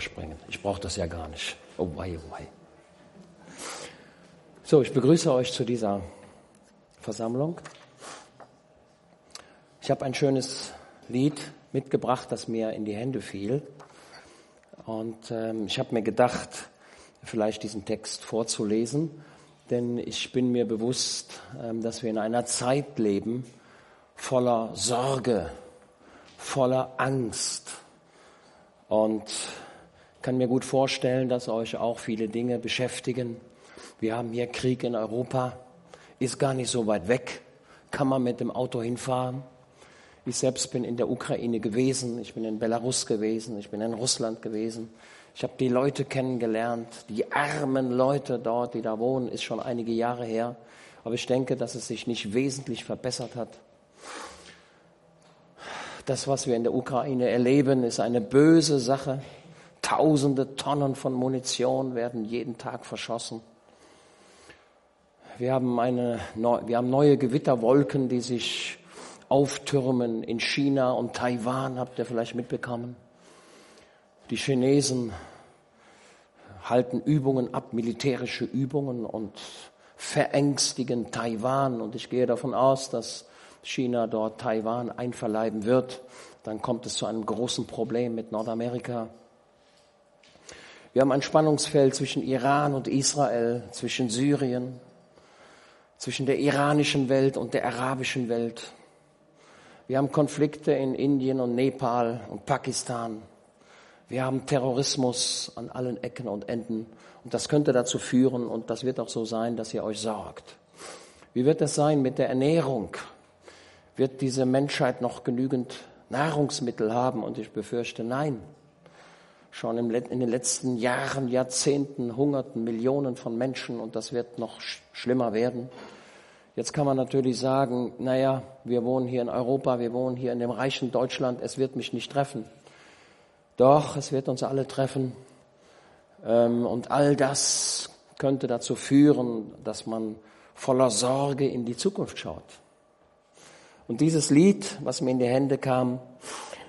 springen. Ich brauche das ja gar nicht. Oh wei, oh wei. So, ich begrüße euch zu dieser Versammlung. Ich habe ein schönes Lied mitgebracht, das mir in die Hände fiel. Und ähm, ich habe mir gedacht, vielleicht diesen Text vorzulesen, denn ich bin mir bewusst, ähm, dass wir in einer Zeit leben voller Sorge, voller Angst. Und kann mir gut vorstellen, dass euch auch viele Dinge beschäftigen. Wir haben hier Krieg in Europa, ist gar nicht so weit weg, kann man mit dem Auto hinfahren. Ich selbst bin in der Ukraine gewesen, ich bin in Belarus gewesen, ich bin in Russland gewesen. Ich habe die Leute kennengelernt, die armen Leute dort, die da wohnen, ist schon einige Jahre her. Aber ich denke, dass es sich nicht wesentlich verbessert hat. Das, was wir in der Ukraine erleben, ist eine böse Sache. Tausende Tonnen von Munition werden jeden Tag verschossen. Wir haben, eine, wir haben neue Gewitterwolken, die sich auftürmen in China und Taiwan, habt ihr vielleicht mitbekommen. Die Chinesen halten Übungen ab, militärische Übungen und verängstigen Taiwan. Und ich gehe davon aus, dass China dort Taiwan einverleiben wird. Dann kommt es zu einem großen Problem mit Nordamerika. Wir haben ein Spannungsfeld zwischen Iran und Israel, zwischen Syrien, zwischen der iranischen Welt und der arabischen Welt. Wir haben Konflikte in Indien und Nepal und Pakistan. Wir haben Terrorismus an allen Ecken und Enden. Und das könnte dazu führen, und das wird auch so sein, dass ihr euch sorgt. Wie wird es sein mit der Ernährung? Wird diese Menschheit noch genügend Nahrungsmittel haben? Und ich befürchte, nein. Schon in den letzten Jahren, Jahrzehnten hungerten Millionen von Menschen und das wird noch schlimmer werden. Jetzt kann man natürlich sagen, naja, wir wohnen hier in Europa, wir wohnen hier in dem reichen Deutschland, es wird mich nicht treffen. Doch, es wird uns alle treffen. Ähm, und all das könnte dazu führen, dass man voller Sorge in die Zukunft schaut. Und dieses Lied, was mir in die Hände kam,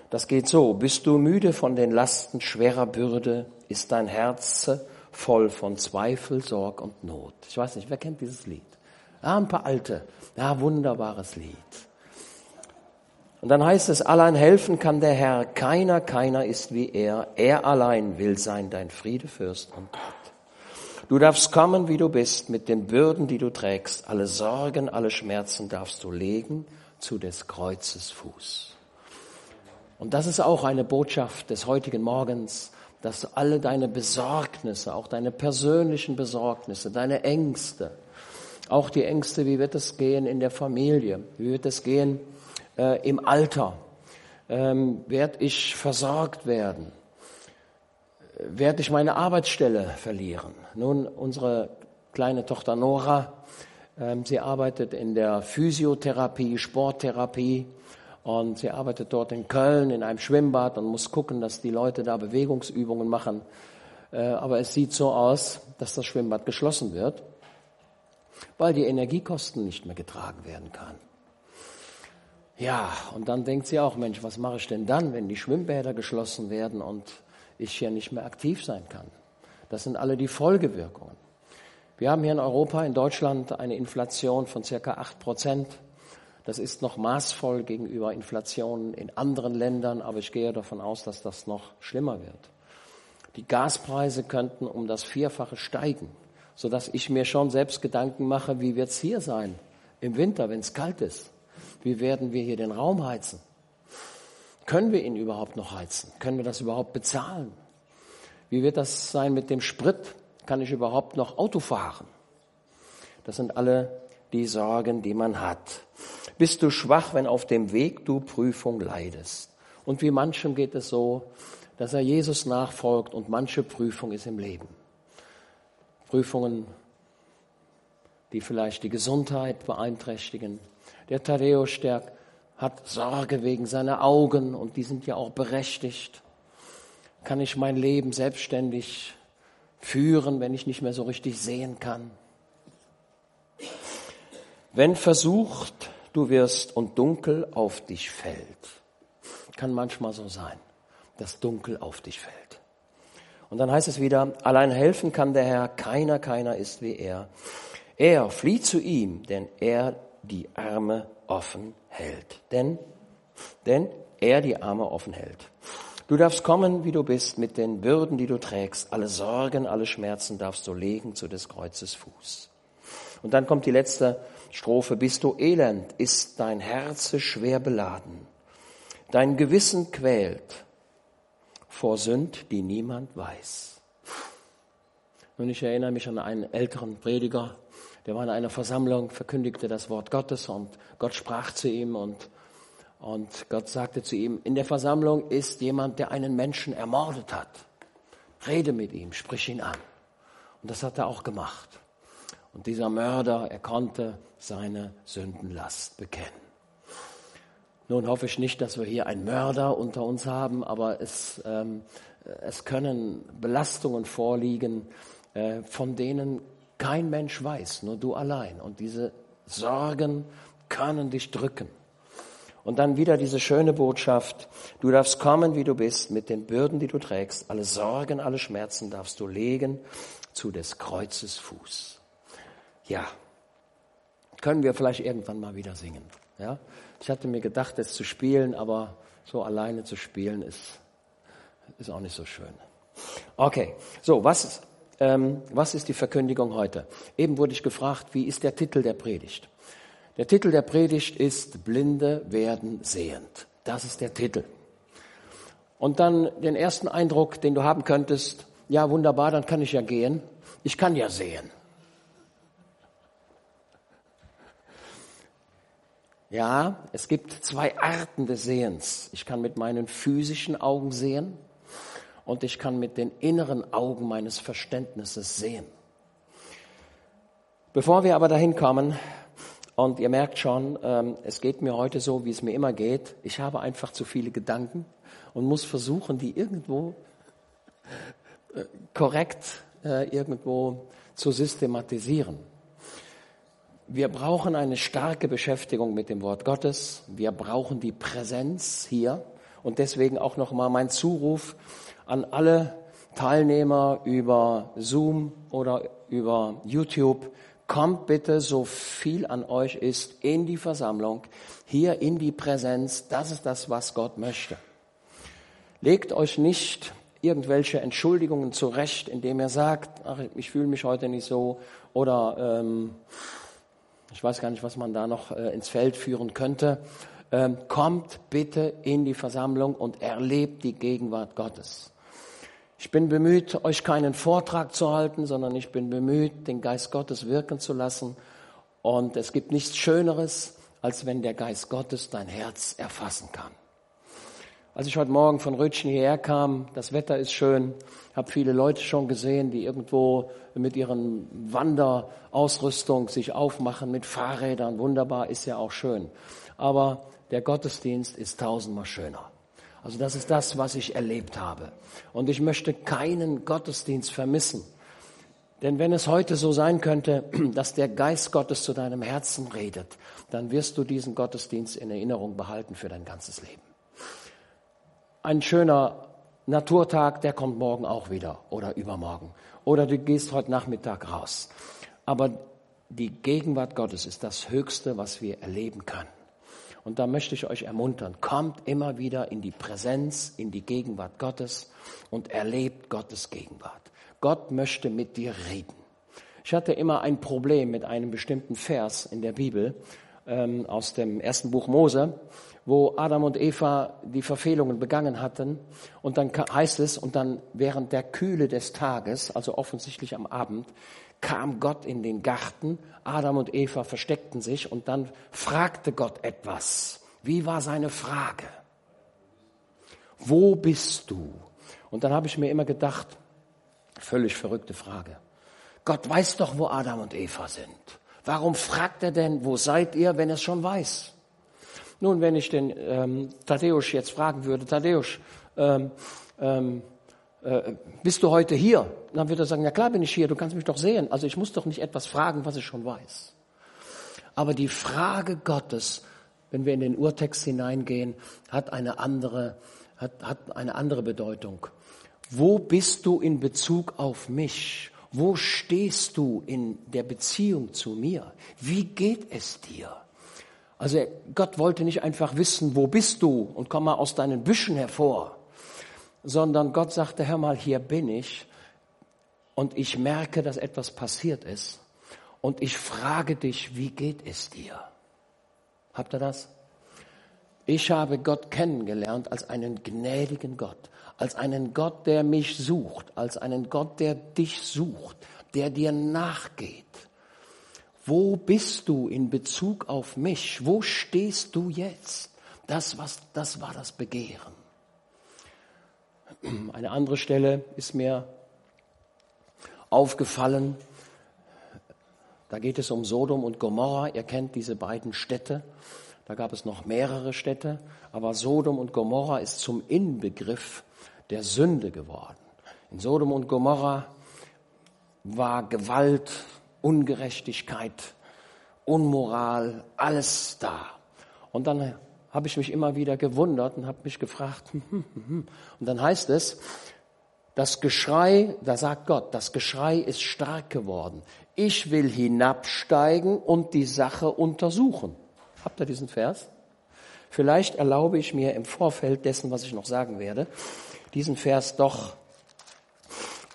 das geht so. Bist du müde von den Lasten schwerer Bürde? Ist dein Herz voll von Zweifel, Sorg und Not? Ich weiß nicht, wer kennt dieses Lied? Ja, ein paar alte. Ja, wunderbares Lied. Und dann heißt es, allein helfen kann der Herr, keiner, keiner ist wie er, er allein will sein dein Friedefürst und Gott. Du darfst kommen, wie du bist, mit den Bürden, die du trägst, alle Sorgen, alle Schmerzen darfst du legen zu des Kreuzes Fuß. Und das ist auch eine Botschaft des heutigen Morgens, dass alle deine Besorgnisse, auch deine persönlichen Besorgnisse, deine Ängste, auch die Ängste, wie wird es gehen in der Familie? Wie wird es gehen äh, im Alter? Ähm, werde ich versorgt werden? Werde ich meine Arbeitsstelle verlieren? Nun, unsere kleine Tochter Nora, ähm, sie arbeitet in der Physiotherapie, Sporttherapie und sie arbeitet dort in Köln in einem Schwimmbad und muss gucken, dass die Leute da Bewegungsübungen machen. Äh, aber es sieht so aus, dass das Schwimmbad geschlossen wird weil die Energiekosten nicht mehr getragen werden kann. Ja, und dann denkt sie auch, Mensch, was mache ich denn dann, wenn die Schwimmbäder geschlossen werden und ich hier nicht mehr aktiv sein kann? Das sind alle die Folgewirkungen. Wir haben hier in Europa, in Deutschland, eine Inflation von circa acht Prozent. Das ist noch maßvoll gegenüber Inflationen in anderen Ländern, aber ich gehe davon aus, dass das noch schlimmer wird. Die Gaspreise könnten um das Vierfache steigen sodass ich mir schon selbst Gedanken mache, wie wird es hier sein im Winter, wenn es kalt ist? Wie werden wir hier den Raum heizen? Können wir ihn überhaupt noch heizen? Können wir das überhaupt bezahlen? Wie wird das sein mit dem Sprit? Kann ich überhaupt noch Auto fahren? Das sind alle die Sorgen, die man hat. Bist du schwach, wenn auf dem Weg du Prüfung leidest? Und wie manchem geht es so, dass er Jesus nachfolgt und manche Prüfung ist im Leben. Prüfungen, die vielleicht die Gesundheit beeinträchtigen. Der Thaddäus, der hat Sorge wegen seiner Augen und die sind ja auch berechtigt. Kann ich mein Leben selbstständig führen, wenn ich nicht mehr so richtig sehen kann? Wenn versucht du wirst und dunkel auf dich fällt, kann manchmal so sein, dass dunkel auf dich fällt. Und dann heißt es wieder, allein helfen kann der Herr, keiner, keiner ist wie er. Er flieht zu ihm, denn er die Arme offen hält. Denn, denn er die Arme offen hält. Du darfst kommen, wie du bist, mit den Bürden, die du trägst. Alle Sorgen, alle Schmerzen darfst du legen zu des Kreuzes Fuß. Und dann kommt die letzte Strophe. Bist du elend, ist dein Herze schwer beladen. Dein Gewissen quält vor Sünd, die niemand weiß. Und ich erinnere mich an einen älteren Prediger, der war in einer Versammlung, verkündigte das Wort Gottes und Gott sprach zu ihm und und Gott sagte zu ihm, in der Versammlung ist jemand, der einen Menschen ermordet hat. Rede mit ihm, sprich ihn an. Und das hat er auch gemacht. Und dieser Mörder, er konnte seine Sündenlast bekennen. Nun hoffe ich nicht, dass wir hier einen Mörder unter uns haben, aber es, ähm, es können Belastungen vorliegen, äh, von denen kein Mensch weiß, nur du allein. Und diese Sorgen können dich drücken. Und dann wieder diese schöne Botschaft, du darfst kommen, wie du bist, mit den Bürden, die du trägst, alle Sorgen, alle Schmerzen darfst du legen zu des Kreuzes Fuß. Ja, können wir vielleicht irgendwann mal wieder singen. Ja? Ich hatte mir gedacht, es zu spielen, aber so alleine zu spielen ist, ist auch nicht so schön. Okay, so, was, ähm, was ist die Verkündigung heute? Eben wurde ich gefragt, wie ist der Titel der Predigt? Der Titel der Predigt ist Blinde werden sehend. Das ist der Titel. Und dann den ersten Eindruck, den du haben könntest, ja wunderbar, dann kann ich ja gehen. Ich kann ja sehen. Ja, es gibt zwei Arten des Sehens. Ich kann mit meinen physischen Augen sehen und ich kann mit den inneren Augen meines Verständnisses sehen. Bevor wir aber dahin kommen, und ihr merkt schon, ähm, es geht mir heute so, wie es mir immer geht. Ich habe einfach zu viele Gedanken und muss versuchen, die irgendwo äh, korrekt äh, irgendwo zu systematisieren. Wir brauchen eine starke Beschäftigung mit dem Wort Gottes. Wir brauchen die Präsenz hier. Und deswegen auch nochmal mein Zuruf an alle Teilnehmer über Zoom oder über YouTube kommt bitte so viel an euch ist in die Versammlung, hier in die Präsenz. Das ist das, was Gott möchte. Legt euch nicht irgendwelche Entschuldigungen zurecht, indem ihr sagt, ach, ich fühle mich heute nicht so oder ähm, ich weiß gar nicht, was man da noch äh, ins Feld führen könnte. Ähm, kommt bitte in die Versammlung und erlebt die Gegenwart Gottes. Ich bin bemüht, euch keinen Vortrag zu halten, sondern ich bin bemüht, den Geist Gottes wirken zu lassen. Und es gibt nichts Schöneres, als wenn der Geist Gottes dein Herz erfassen kann. Als ich heute Morgen von Rötchen hierher kam, das Wetter ist schön, habe viele Leute schon gesehen, die irgendwo mit ihren Wanderausrüstung sich aufmachen mit Fahrrädern. Wunderbar, ist ja auch schön. Aber der Gottesdienst ist tausendmal schöner. Also das ist das, was ich erlebt habe. Und ich möchte keinen Gottesdienst vermissen. Denn wenn es heute so sein könnte, dass der Geist Gottes zu deinem Herzen redet, dann wirst du diesen Gottesdienst in Erinnerung behalten für dein ganzes Leben. Ein schöner Naturtag, der kommt morgen auch wieder oder übermorgen. Oder du gehst heute Nachmittag raus. Aber die Gegenwart Gottes ist das Höchste, was wir erleben können. Und da möchte ich euch ermuntern, kommt immer wieder in die Präsenz, in die Gegenwart Gottes und erlebt Gottes Gegenwart. Gott möchte mit dir reden. Ich hatte immer ein Problem mit einem bestimmten Vers in der Bibel ähm, aus dem ersten Buch Mose, wo Adam und Eva die Verfehlungen begangen hatten. Und dann heißt es, und dann während der Kühle des Tages, also offensichtlich am Abend, kam Gott in den Garten, Adam und Eva versteckten sich und dann fragte Gott etwas. Wie war seine Frage? Wo bist du? Und dann habe ich mir immer gedacht, völlig verrückte Frage. Gott weiß doch, wo Adam und Eva sind. Warum fragt er denn, wo seid ihr, wenn er es schon weiß? Nun, wenn ich den ähm, Tadeusz jetzt fragen würde, Tadeusz, ähm, ähm, äh, bist du heute hier? dann wird er sagen, ja klar bin ich hier, du kannst mich doch sehen. Also ich muss doch nicht etwas fragen, was ich schon weiß. Aber die Frage Gottes, wenn wir in den Urtext hineingehen, hat eine andere, hat, hat eine andere Bedeutung. Wo bist du in Bezug auf mich? Wo stehst du in der Beziehung zu mir? Wie geht es dir? Also Gott wollte nicht einfach wissen, wo bist du und komm mal aus deinen Büschen hervor, sondern Gott sagte, hör mal, hier bin ich und ich merke, dass etwas passiert ist und ich frage dich, wie geht es dir? Habt ihr das? Ich habe Gott kennengelernt als einen gnädigen Gott, als einen Gott, der mich sucht, als einen Gott, der dich sucht, der dir nachgeht. Wo bist du in Bezug auf mich? Wo stehst du jetzt? Das, was, das war das Begehren. Eine andere Stelle ist mir aufgefallen. Da geht es um Sodom und Gomorra. Ihr kennt diese beiden Städte. Da gab es noch mehrere Städte. Aber Sodom und Gomorra ist zum Inbegriff der Sünde geworden. In Sodom und Gomorra war Gewalt, Ungerechtigkeit, Unmoral, alles da. Und dann habe ich mich immer wieder gewundert und habe mich gefragt, hm, hm, hm, und dann heißt es, das Geschrei, da sagt Gott, das Geschrei ist stark geworden. Ich will hinabsteigen und die Sache untersuchen. Habt ihr diesen Vers? Vielleicht erlaube ich mir im Vorfeld dessen, was ich noch sagen werde, diesen Vers doch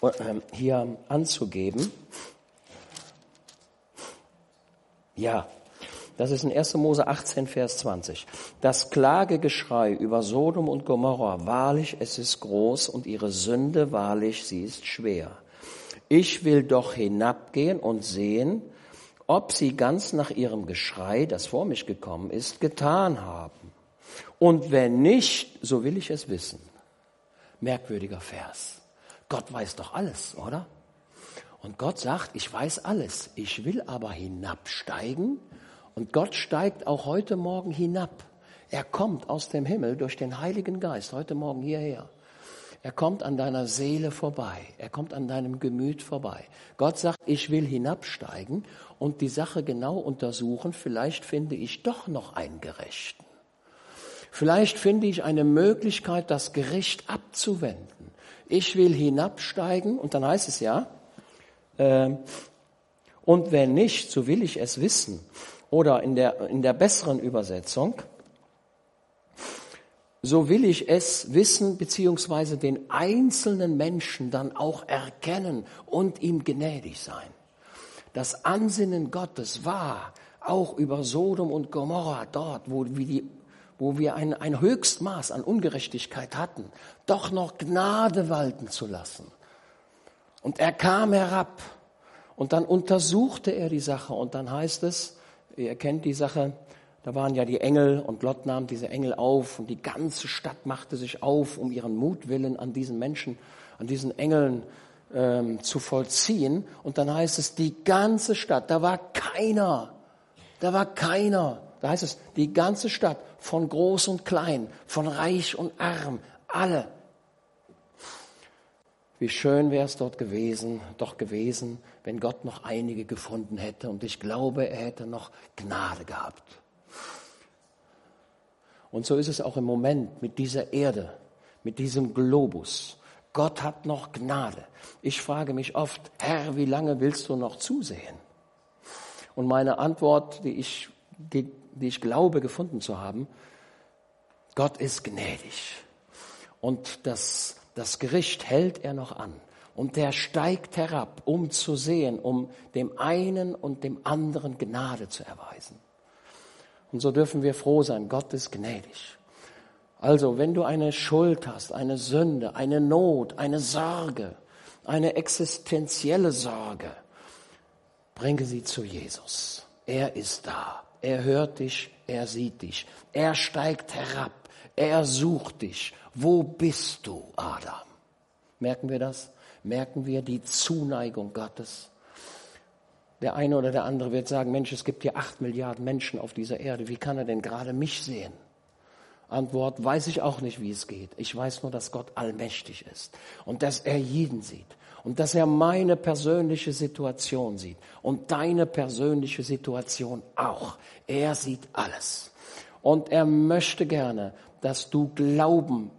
äh, hier anzugeben. Ja, das ist in 1. Mose 18, Vers 20. Das Klagegeschrei über Sodom und Gomorra, wahrlich, es ist groß und ihre Sünde, wahrlich, sie ist schwer. Ich will doch hinabgehen und sehen, ob sie ganz nach ihrem Geschrei, das vor mich gekommen ist, getan haben. Und wenn nicht, so will ich es wissen. Merkwürdiger Vers. Gott weiß doch alles, oder? Und Gott sagt, ich weiß alles, ich will aber hinabsteigen und Gott steigt auch heute Morgen hinab. Er kommt aus dem Himmel durch den Heiligen Geist heute Morgen hierher. Er kommt an deiner Seele vorbei. Er kommt an deinem Gemüt vorbei. Gott sagt, ich will hinabsteigen und die Sache genau untersuchen. Vielleicht finde ich doch noch einen Gerechten. Vielleicht finde ich eine Möglichkeit, das Gericht abzuwenden. Ich will hinabsteigen und dann heißt es ja, und wenn nicht, so will ich es wissen. Oder in der, in der besseren Übersetzung, so will ich es wissen, beziehungsweise den einzelnen Menschen dann auch erkennen und ihm gnädig sein. Das Ansinnen Gottes war auch über Sodom und Gomorra dort, wo wir, die, wo wir ein, ein Höchstmaß an Ungerechtigkeit hatten, doch noch Gnade walten zu lassen. Und er kam herab und dann untersuchte er die Sache und dann heißt es, Ihr kennt die Sache, da waren ja die Engel und Lot nahm diese Engel auf und die ganze Stadt machte sich auf, um ihren Mutwillen an diesen Menschen, an diesen Engeln ähm, zu vollziehen. Und dann heißt es, die ganze Stadt, da war keiner, da war keiner. Da heißt es, die ganze Stadt, von groß und klein, von reich und arm, alle wie schön wäre es dort gewesen, doch gewesen, wenn Gott noch einige gefunden hätte. Und ich glaube, er hätte noch Gnade gehabt. Und so ist es auch im Moment mit dieser Erde, mit diesem Globus. Gott hat noch Gnade. Ich frage mich oft, Herr, wie lange willst du noch zusehen? Und meine Antwort, die ich, die, die ich glaube gefunden zu haben, Gott ist gnädig. Und das das Gericht hält er noch an. Und der steigt herab, um zu sehen, um dem einen und dem anderen Gnade zu erweisen. Und so dürfen wir froh sein, Gott ist gnädig. Also, wenn du eine Schuld hast, eine Sünde, eine Not, eine Sorge, eine existenzielle Sorge, bringe sie zu Jesus. Er ist da. Er hört dich, er sieht dich. Er steigt herab. Er sucht dich wo bist du, Adam? Merken wir das? Merken wir die Zuneigung Gottes? Der eine oder der andere wird sagen, Mensch, es gibt hier acht Milliarden Menschen auf dieser Erde. Wie kann er denn gerade mich sehen? Antwort, weiß ich auch nicht, wie es geht. Ich weiß nur, dass Gott allmächtig ist und dass er jeden sieht und dass er meine persönliche Situation sieht und deine persönliche Situation auch. Er sieht alles. Und er möchte gerne, dass du Glauben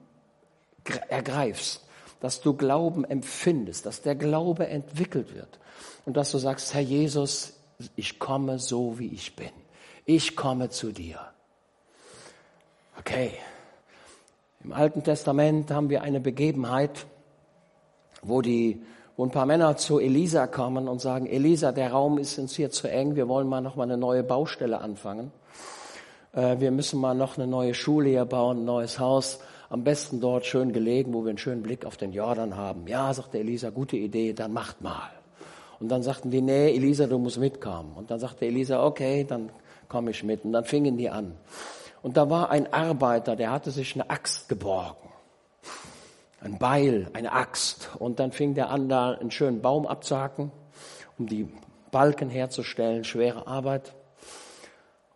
ergreifst, dass du Glauben empfindest, dass der Glaube entwickelt wird und dass du sagst, Herr Jesus, ich komme so, wie ich bin. Ich komme zu dir. Okay. Im Alten Testament haben wir eine Begebenheit, wo die wo ein paar Männer zu Elisa kommen und sagen, Elisa, der Raum ist uns hier zu eng, wir wollen mal noch mal eine neue Baustelle anfangen. Äh, wir müssen mal noch eine neue Schule hier bauen, ein neues Haus. Am besten dort schön gelegen, wo wir einen schönen Blick auf den Jordan haben. Ja, sagte Elisa, gute Idee, dann macht mal. Und dann sagten die, nee, Elisa, du musst mitkommen. Und dann sagte Elisa, okay, dann komme ich mit. Und dann fingen die an. Und da war ein Arbeiter, der hatte sich eine Axt geborgen ein Beil, eine Axt. Und dann fing der an, da einen schönen Baum abzuhacken, um die Balken herzustellen, schwere Arbeit.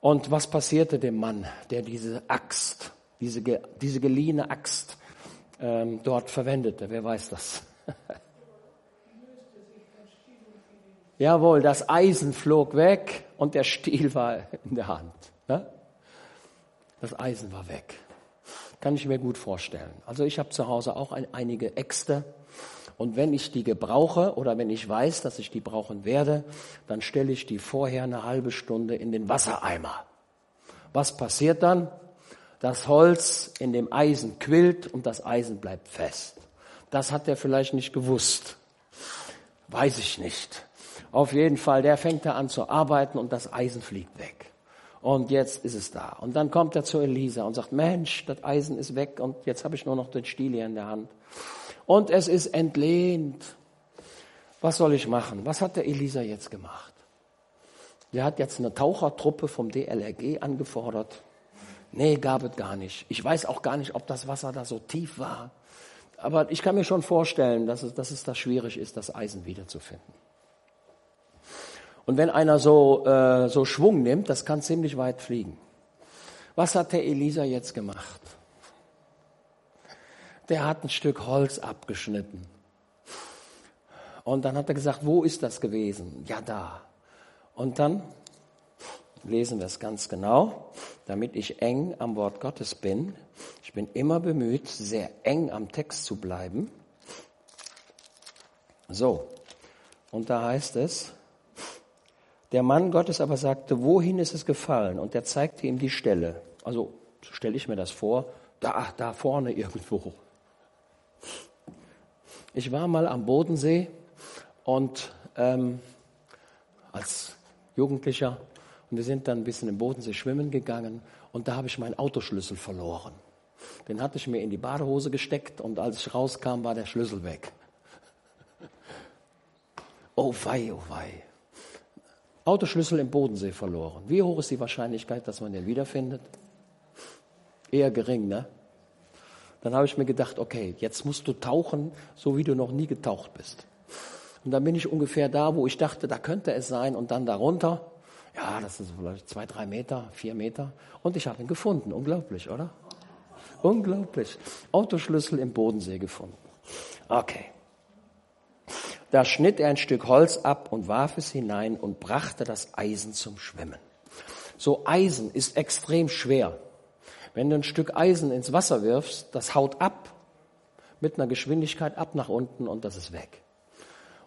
Und was passierte dem Mann, der diese Axt, diese, diese geliehene Axt ähm, dort verwendete? Wer weiß das? Jawohl, das Eisen flog weg und der Stiel war in der Hand. Ne? Das Eisen war weg. Kann ich mir gut vorstellen. Also ich habe zu Hause auch ein, einige Äxte. Und wenn ich die gebrauche oder wenn ich weiß, dass ich die brauchen werde, dann stelle ich die vorher eine halbe Stunde in den Wassereimer. Was passiert dann? Das Holz in dem Eisen quillt und das Eisen bleibt fest. Das hat er vielleicht nicht gewusst. Weiß ich nicht. Auf jeden Fall, der fängt da an zu arbeiten und das Eisen fliegt weg. Und jetzt ist es da. Und dann kommt er zu Elisa und sagt, Mensch, das Eisen ist weg und jetzt habe ich nur noch den Stiel hier in der Hand. Und es ist entlehnt. Was soll ich machen? Was hat der Elisa jetzt gemacht? Der hat jetzt eine Tauchertruppe vom DLRG angefordert. Nee, gab es gar nicht. Ich weiß auch gar nicht, ob das Wasser da so tief war. Aber ich kann mir schon vorstellen, dass es, dass es da schwierig ist, das Eisen wiederzufinden. Und wenn einer so, äh, so Schwung nimmt, das kann ziemlich weit fliegen. Was hat der Elisa jetzt gemacht? Der hat ein Stück Holz abgeschnitten. Und dann hat er gesagt, wo ist das gewesen? Ja, da. Und dann lesen wir es ganz genau, damit ich eng am Wort Gottes bin. Ich bin immer bemüht, sehr eng am Text zu bleiben. So, und da heißt es, der Mann Gottes aber sagte, wohin ist es gefallen? Und er zeigte ihm die Stelle. Also stelle ich mir das vor, da, da vorne irgendwo. Ich war mal am Bodensee und ähm, als Jugendlicher und wir sind dann ein bisschen im Bodensee schwimmen gegangen und da habe ich meinen Autoschlüssel verloren. Den hatte ich mir in die Badehose gesteckt und als ich rauskam, war der Schlüssel weg. Oh wei, oh wei. Autoschlüssel im Bodensee verloren. Wie hoch ist die Wahrscheinlichkeit, dass man den wiederfindet? Eher gering, ne? Dann habe ich mir gedacht, okay, jetzt musst du tauchen, so wie du noch nie getaucht bist. Und dann bin ich ungefähr da, wo ich dachte, da könnte es sein und dann darunter. Ja, das ist vielleicht zwei, drei Meter, vier Meter. Und ich habe ihn gefunden. Unglaublich, oder? Unglaublich. Autoschlüssel im Bodensee gefunden. Okay. Da schnitt er ein Stück Holz ab und warf es hinein und brachte das Eisen zum Schwimmen. So Eisen ist extrem schwer. Wenn du ein Stück Eisen ins Wasser wirfst, das haut ab mit einer Geschwindigkeit ab nach unten und das ist weg.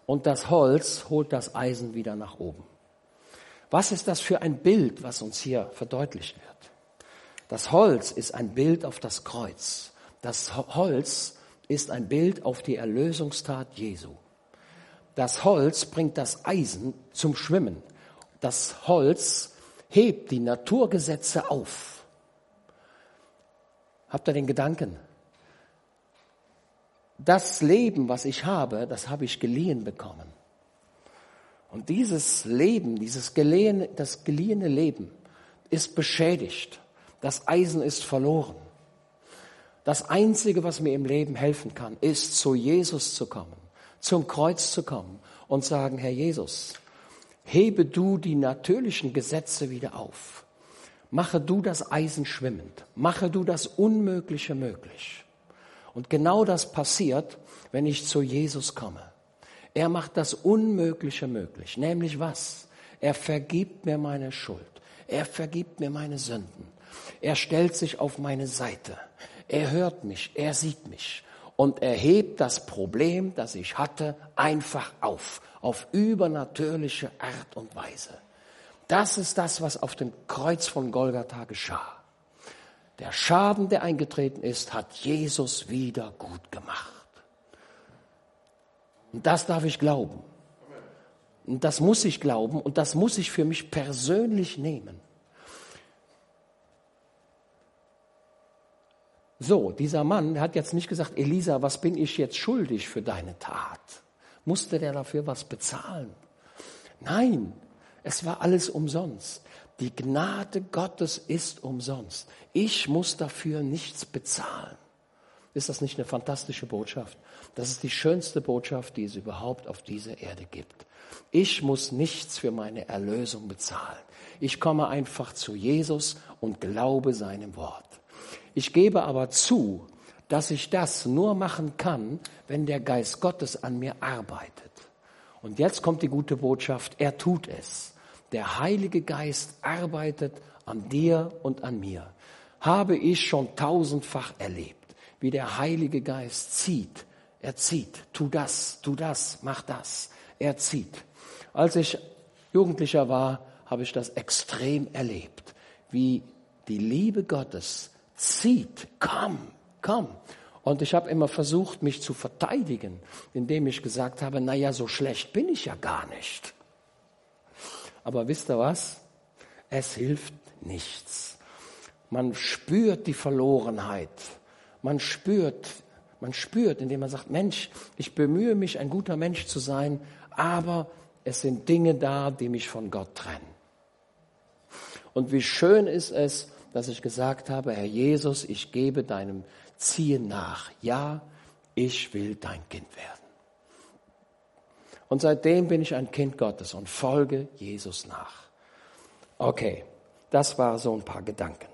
Und das Holz holt das Eisen wieder nach oben. Was ist das für ein Bild, was uns hier verdeutlicht wird? Das Holz ist ein Bild auf das Kreuz. Das Holz ist ein Bild auf die Erlösungstat Jesu. Das Holz bringt das Eisen zum Schwimmen. Das Holz hebt die Naturgesetze auf. Habt ihr den Gedanken? Das Leben, was ich habe, das habe ich geliehen bekommen. Und dieses Leben, dieses geliehene, das geliehene Leben ist beschädigt. Das Eisen ist verloren. Das Einzige, was mir im Leben helfen kann, ist zu Jesus zu kommen zum Kreuz zu kommen und sagen, Herr Jesus, hebe du die natürlichen Gesetze wieder auf. Mache du das Eisen schwimmend. Mache du das Unmögliche möglich. Und genau das passiert, wenn ich zu Jesus komme. Er macht das Unmögliche möglich. Nämlich was? Er vergibt mir meine Schuld. Er vergibt mir meine Sünden. Er stellt sich auf meine Seite. Er hört mich. Er sieht mich. und er hebt das Problem, das ich hatte, einfach auf, auf übernatürliche Art und Weise. Das ist das, was auf dem Kreuz von Golgatha geschah. Der Schaden, der eingetreten ist, hat Jesus wieder gut gemacht. Und das darf ich glauben. Und das muss ich glauben und das muss ich für mich persönlich nehmen. So, dieser Mann hat jetzt nicht gesagt, Elisa, was bin ich jetzt schuldig für deine Tat? Musste der dafür was bezahlen? Nein, es war alles umsonst. Die Gnade Gottes ist umsonst. Ich muss dafür nichts bezahlen. Ist das nicht eine fantastische Botschaft? Das ist die schönste Botschaft, die es überhaupt auf dieser Erde gibt. Ich muss nichts für meine Erlösung bezahlen. Ich komme einfach zu Jesus und glaube seinem Wort. Ich gebe aber zu, dass ich das nur machen kann, wenn der Geist Gottes an mir arbeitet. Und jetzt kommt die gute Botschaft, er tut es. Der Heilige Geist arbeitet an dir und an mir. Habe ich schon tausendfach erlebt, wie der Heilige Geist zieht. Er zieht, tu das, tu das, mach das. Er zieht. Als ich Jugendlicher war, habe ich das extrem erlebt, wie die Liebe Gottes zieht, komm, komm. Und ich habe immer versucht, mich zu verteidigen, indem ich gesagt habe, na ja, so schlecht bin ich ja gar nicht. Aber wisst ihr was? Es hilft nichts. Man spürt die Verlorenheit. Man spürt, man spürt, indem man sagt, Mensch, ich bemühe mich, ein guter Mensch zu sein, aber es sind Dinge da, die mich von Gott trennen. Und wie schön ist es, dass ich gesagt habe, Herr Jesus, ich gebe deinem Ziehen nach. Ja, ich will dein Kind werden. Und seitdem bin ich ein Kind Gottes und folge Jesus nach. Okay, das war so ein paar Gedanken.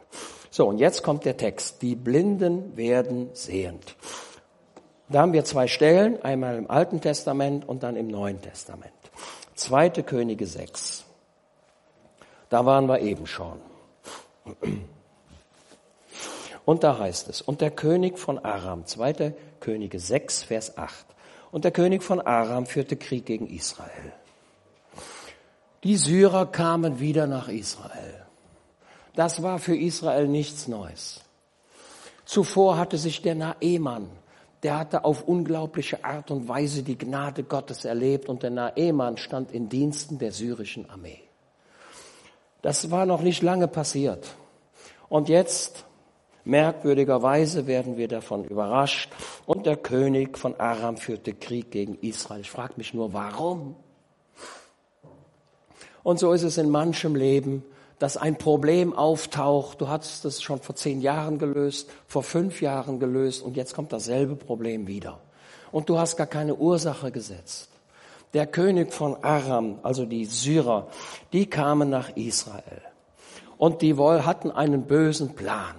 So, und jetzt kommt der Text. Die Blinden werden sehend. Da haben wir zwei Stellen, einmal im Alten Testament und dann im Neuen Testament. Zweite Könige 6. Da waren wir eben schon. Und da heißt es, und der König von Aram, zweite Könige 6, Vers 8. Und der König von Aram führte Krieg gegen Israel. Die Syrer kamen wieder nach Israel. Das war für Israel nichts Neues. Zuvor hatte sich der Naeman, der hatte auf unglaubliche Art und Weise die Gnade Gottes erlebt und der Naeman stand in Diensten der syrischen Armee. Das war noch nicht lange passiert. Und jetzt Merkwürdigerweise werden wir davon überrascht. Und der König von Aram führte Krieg gegen Israel. Ich frage mich nur, warum? Und so ist es in manchem Leben, dass ein Problem auftaucht. Du hattest es schon vor zehn Jahren gelöst, vor fünf Jahren gelöst und jetzt kommt dasselbe Problem wieder. Und du hast gar keine Ursache gesetzt. Der König von Aram, also die Syrer, die kamen nach Israel. Und die hatten einen bösen Plan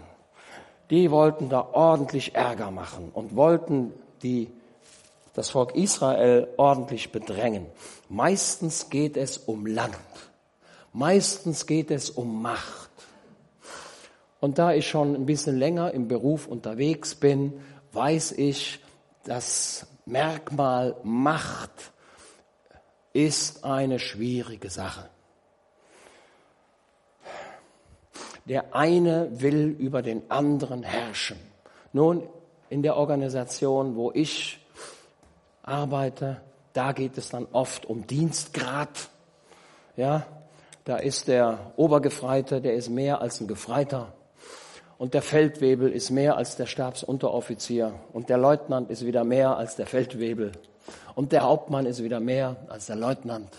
die wollten da ordentlich Ärger machen und wollten die, das Volk Israel ordentlich bedrängen. Meistens geht es um Land. Meistens geht es um Macht. Und da ich schon ein bisschen länger im Beruf unterwegs bin, weiß ich, das Merkmal Macht ist eine schwierige Sache. Der eine will über den anderen herrschen. Nun, in der Organisation, wo ich arbeite, da geht es dann oft um Dienstgrad. Ja, da ist der Obergefreite, der ist mehr als ein Gefreiter. Und der Feldwebel ist mehr als der Stabsunteroffizier. Und der Leutnant ist wieder mehr als der Feldwebel. Und der Hauptmann ist wieder mehr als der Leutnant.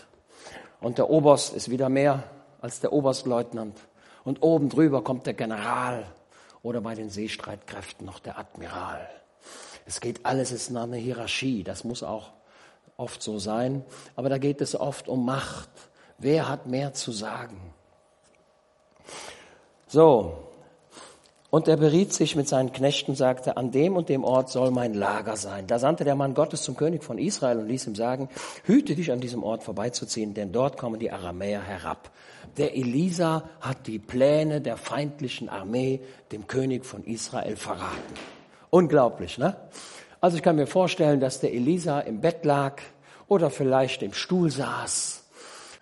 Und der Oberst ist wieder mehr als der Oberstleutnant. Und oben drüber kommt der General oder bei den Seestreitkräften noch der Admiral. Es geht alles, es ist eine Hierarchie, das muss auch oft so sein. Aber da geht es oft um Macht. Wer hat mehr zu sagen? So, und er beriet sich mit seinen Knechten, sagte, an dem und dem Ort soll mein Lager sein. Da sandte der Mann Gottes zum König von Israel und ließ ihm sagen, hüte dich an diesem Ort vorbeizuziehen, denn dort kommen die Aramäer herab. Der Elisa hat die Pläne der feindlichen Armee dem König von Israel verraten. Unglaublich, ne? Also ich kann mir vorstellen, dass der Elisa im Bett lag oder vielleicht im Stuhl saß,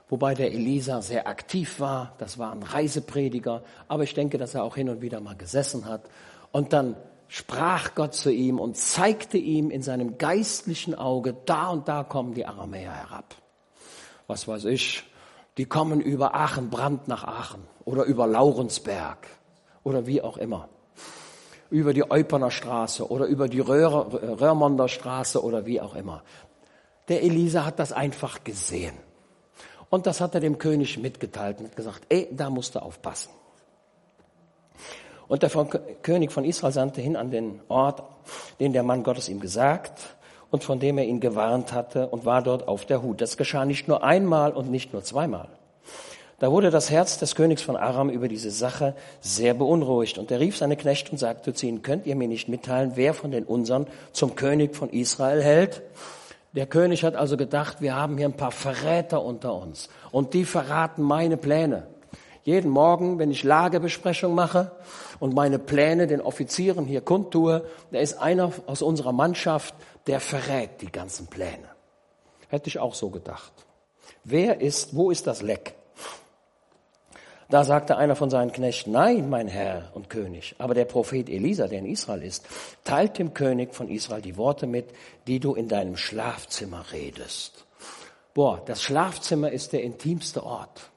wobei der Elisa sehr aktiv war. Das war ein Reiseprediger, aber ich denke, dass er auch hin und wieder mal gesessen hat. Und dann sprach Gott zu ihm und zeigte ihm in seinem geistlichen Auge, da und da kommen die Aramäer herab. Was weiß ich, die kommen über Aachen, Brand nach Aachen oder über Laurensberg oder wie auch immer. Über die Euperner Straße oder über die Röhr, Röhrmonder Straße oder wie auch immer. Der Elisa hat das einfach gesehen. Und das hat er dem König mitgeteilt und gesagt, ey, da musst du aufpassen. Und der König von Israel sandte hin an den Ort, den der Mann Gottes ihm gesagt und von dem er ihn gewarnt hatte und war dort auf der Hut. Das geschah nicht nur einmal und nicht nur zweimal. Da wurde das Herz des Königs von Aram über diese Sache sehr beunruhigt und er rief seine Knechte und sagte zu ihnen, könnt ihr mir nicht mitteilen, wer von den unseren zum König von Israel hält? Der König hat also gedacht, wir haben hier ein paar Verräter unter uns und die verraten meine Pläne. Jeden Morgen, wenn ich Lagebesprechung mache und meine Pläne den Offizieren hier kundtue, da ist einer aus unserer Mannschaft, der verrät die ganzen Pläne. Hätte ich auch so gedacht. Wer ist, wo ist das Leck? Da sagte einer von seinen Knechten, nein, mein Herr und König, aber der Prophet Elisa, der in Israel ist, teilt dem König von Israel die Worte mit, die du in deinem Schlafzimmer redest. Boah, das Schlafzimmer ist der intimste Ort.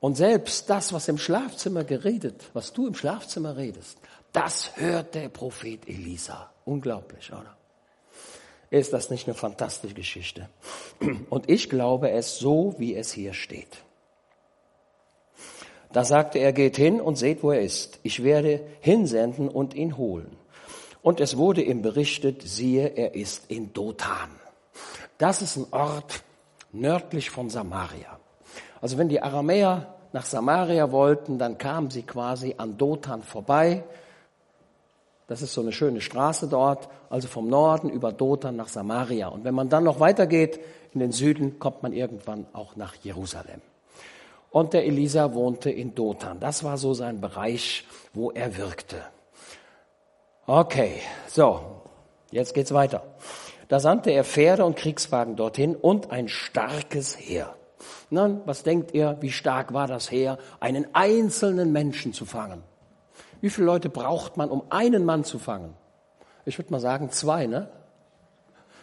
Und selbst das, was im Schlafzimmer geredet, was du im Schlafzimmer redest, das hört der Prophet Elisa. Unglaublich, oder? Ist das nicht eine fantastische Geschichte? Und ich glaube es so, wie es hier steht. Da sagte er, geht hin und seht, wo er ist. Ich werde hinsenden und ihn holen. Und es wurde ihm berichtet, siehe, er ist in Dothan. Das ist ein Ort nördlich von Samaria. Also wenn die Aramäer nach Samaria wollten, dann kamen sie quasi an Dothan vorbei. Das ist so eine schöne Straße dort, also vom Norden über Dothan nach Samaria. Und wenn man dann noch weitergeht in den Süden, kommt man irgendwann auch nach Jerusalem. Und der Elisa wohnte in Dothan. Das war so sein Bereich, wo er wirkte. Okay, so, jetzt geht's weiter. Da sandte er Pferde und Kriegswagen dorthin und ein starkes Heer. Nun, was denkt ihr, wie stark war das Heer, einen einzelnen Menschen zu fangen? Wie viele Leute braucht man, um einen Mann zu fangen? Ich würde mal sagen zwei, ne?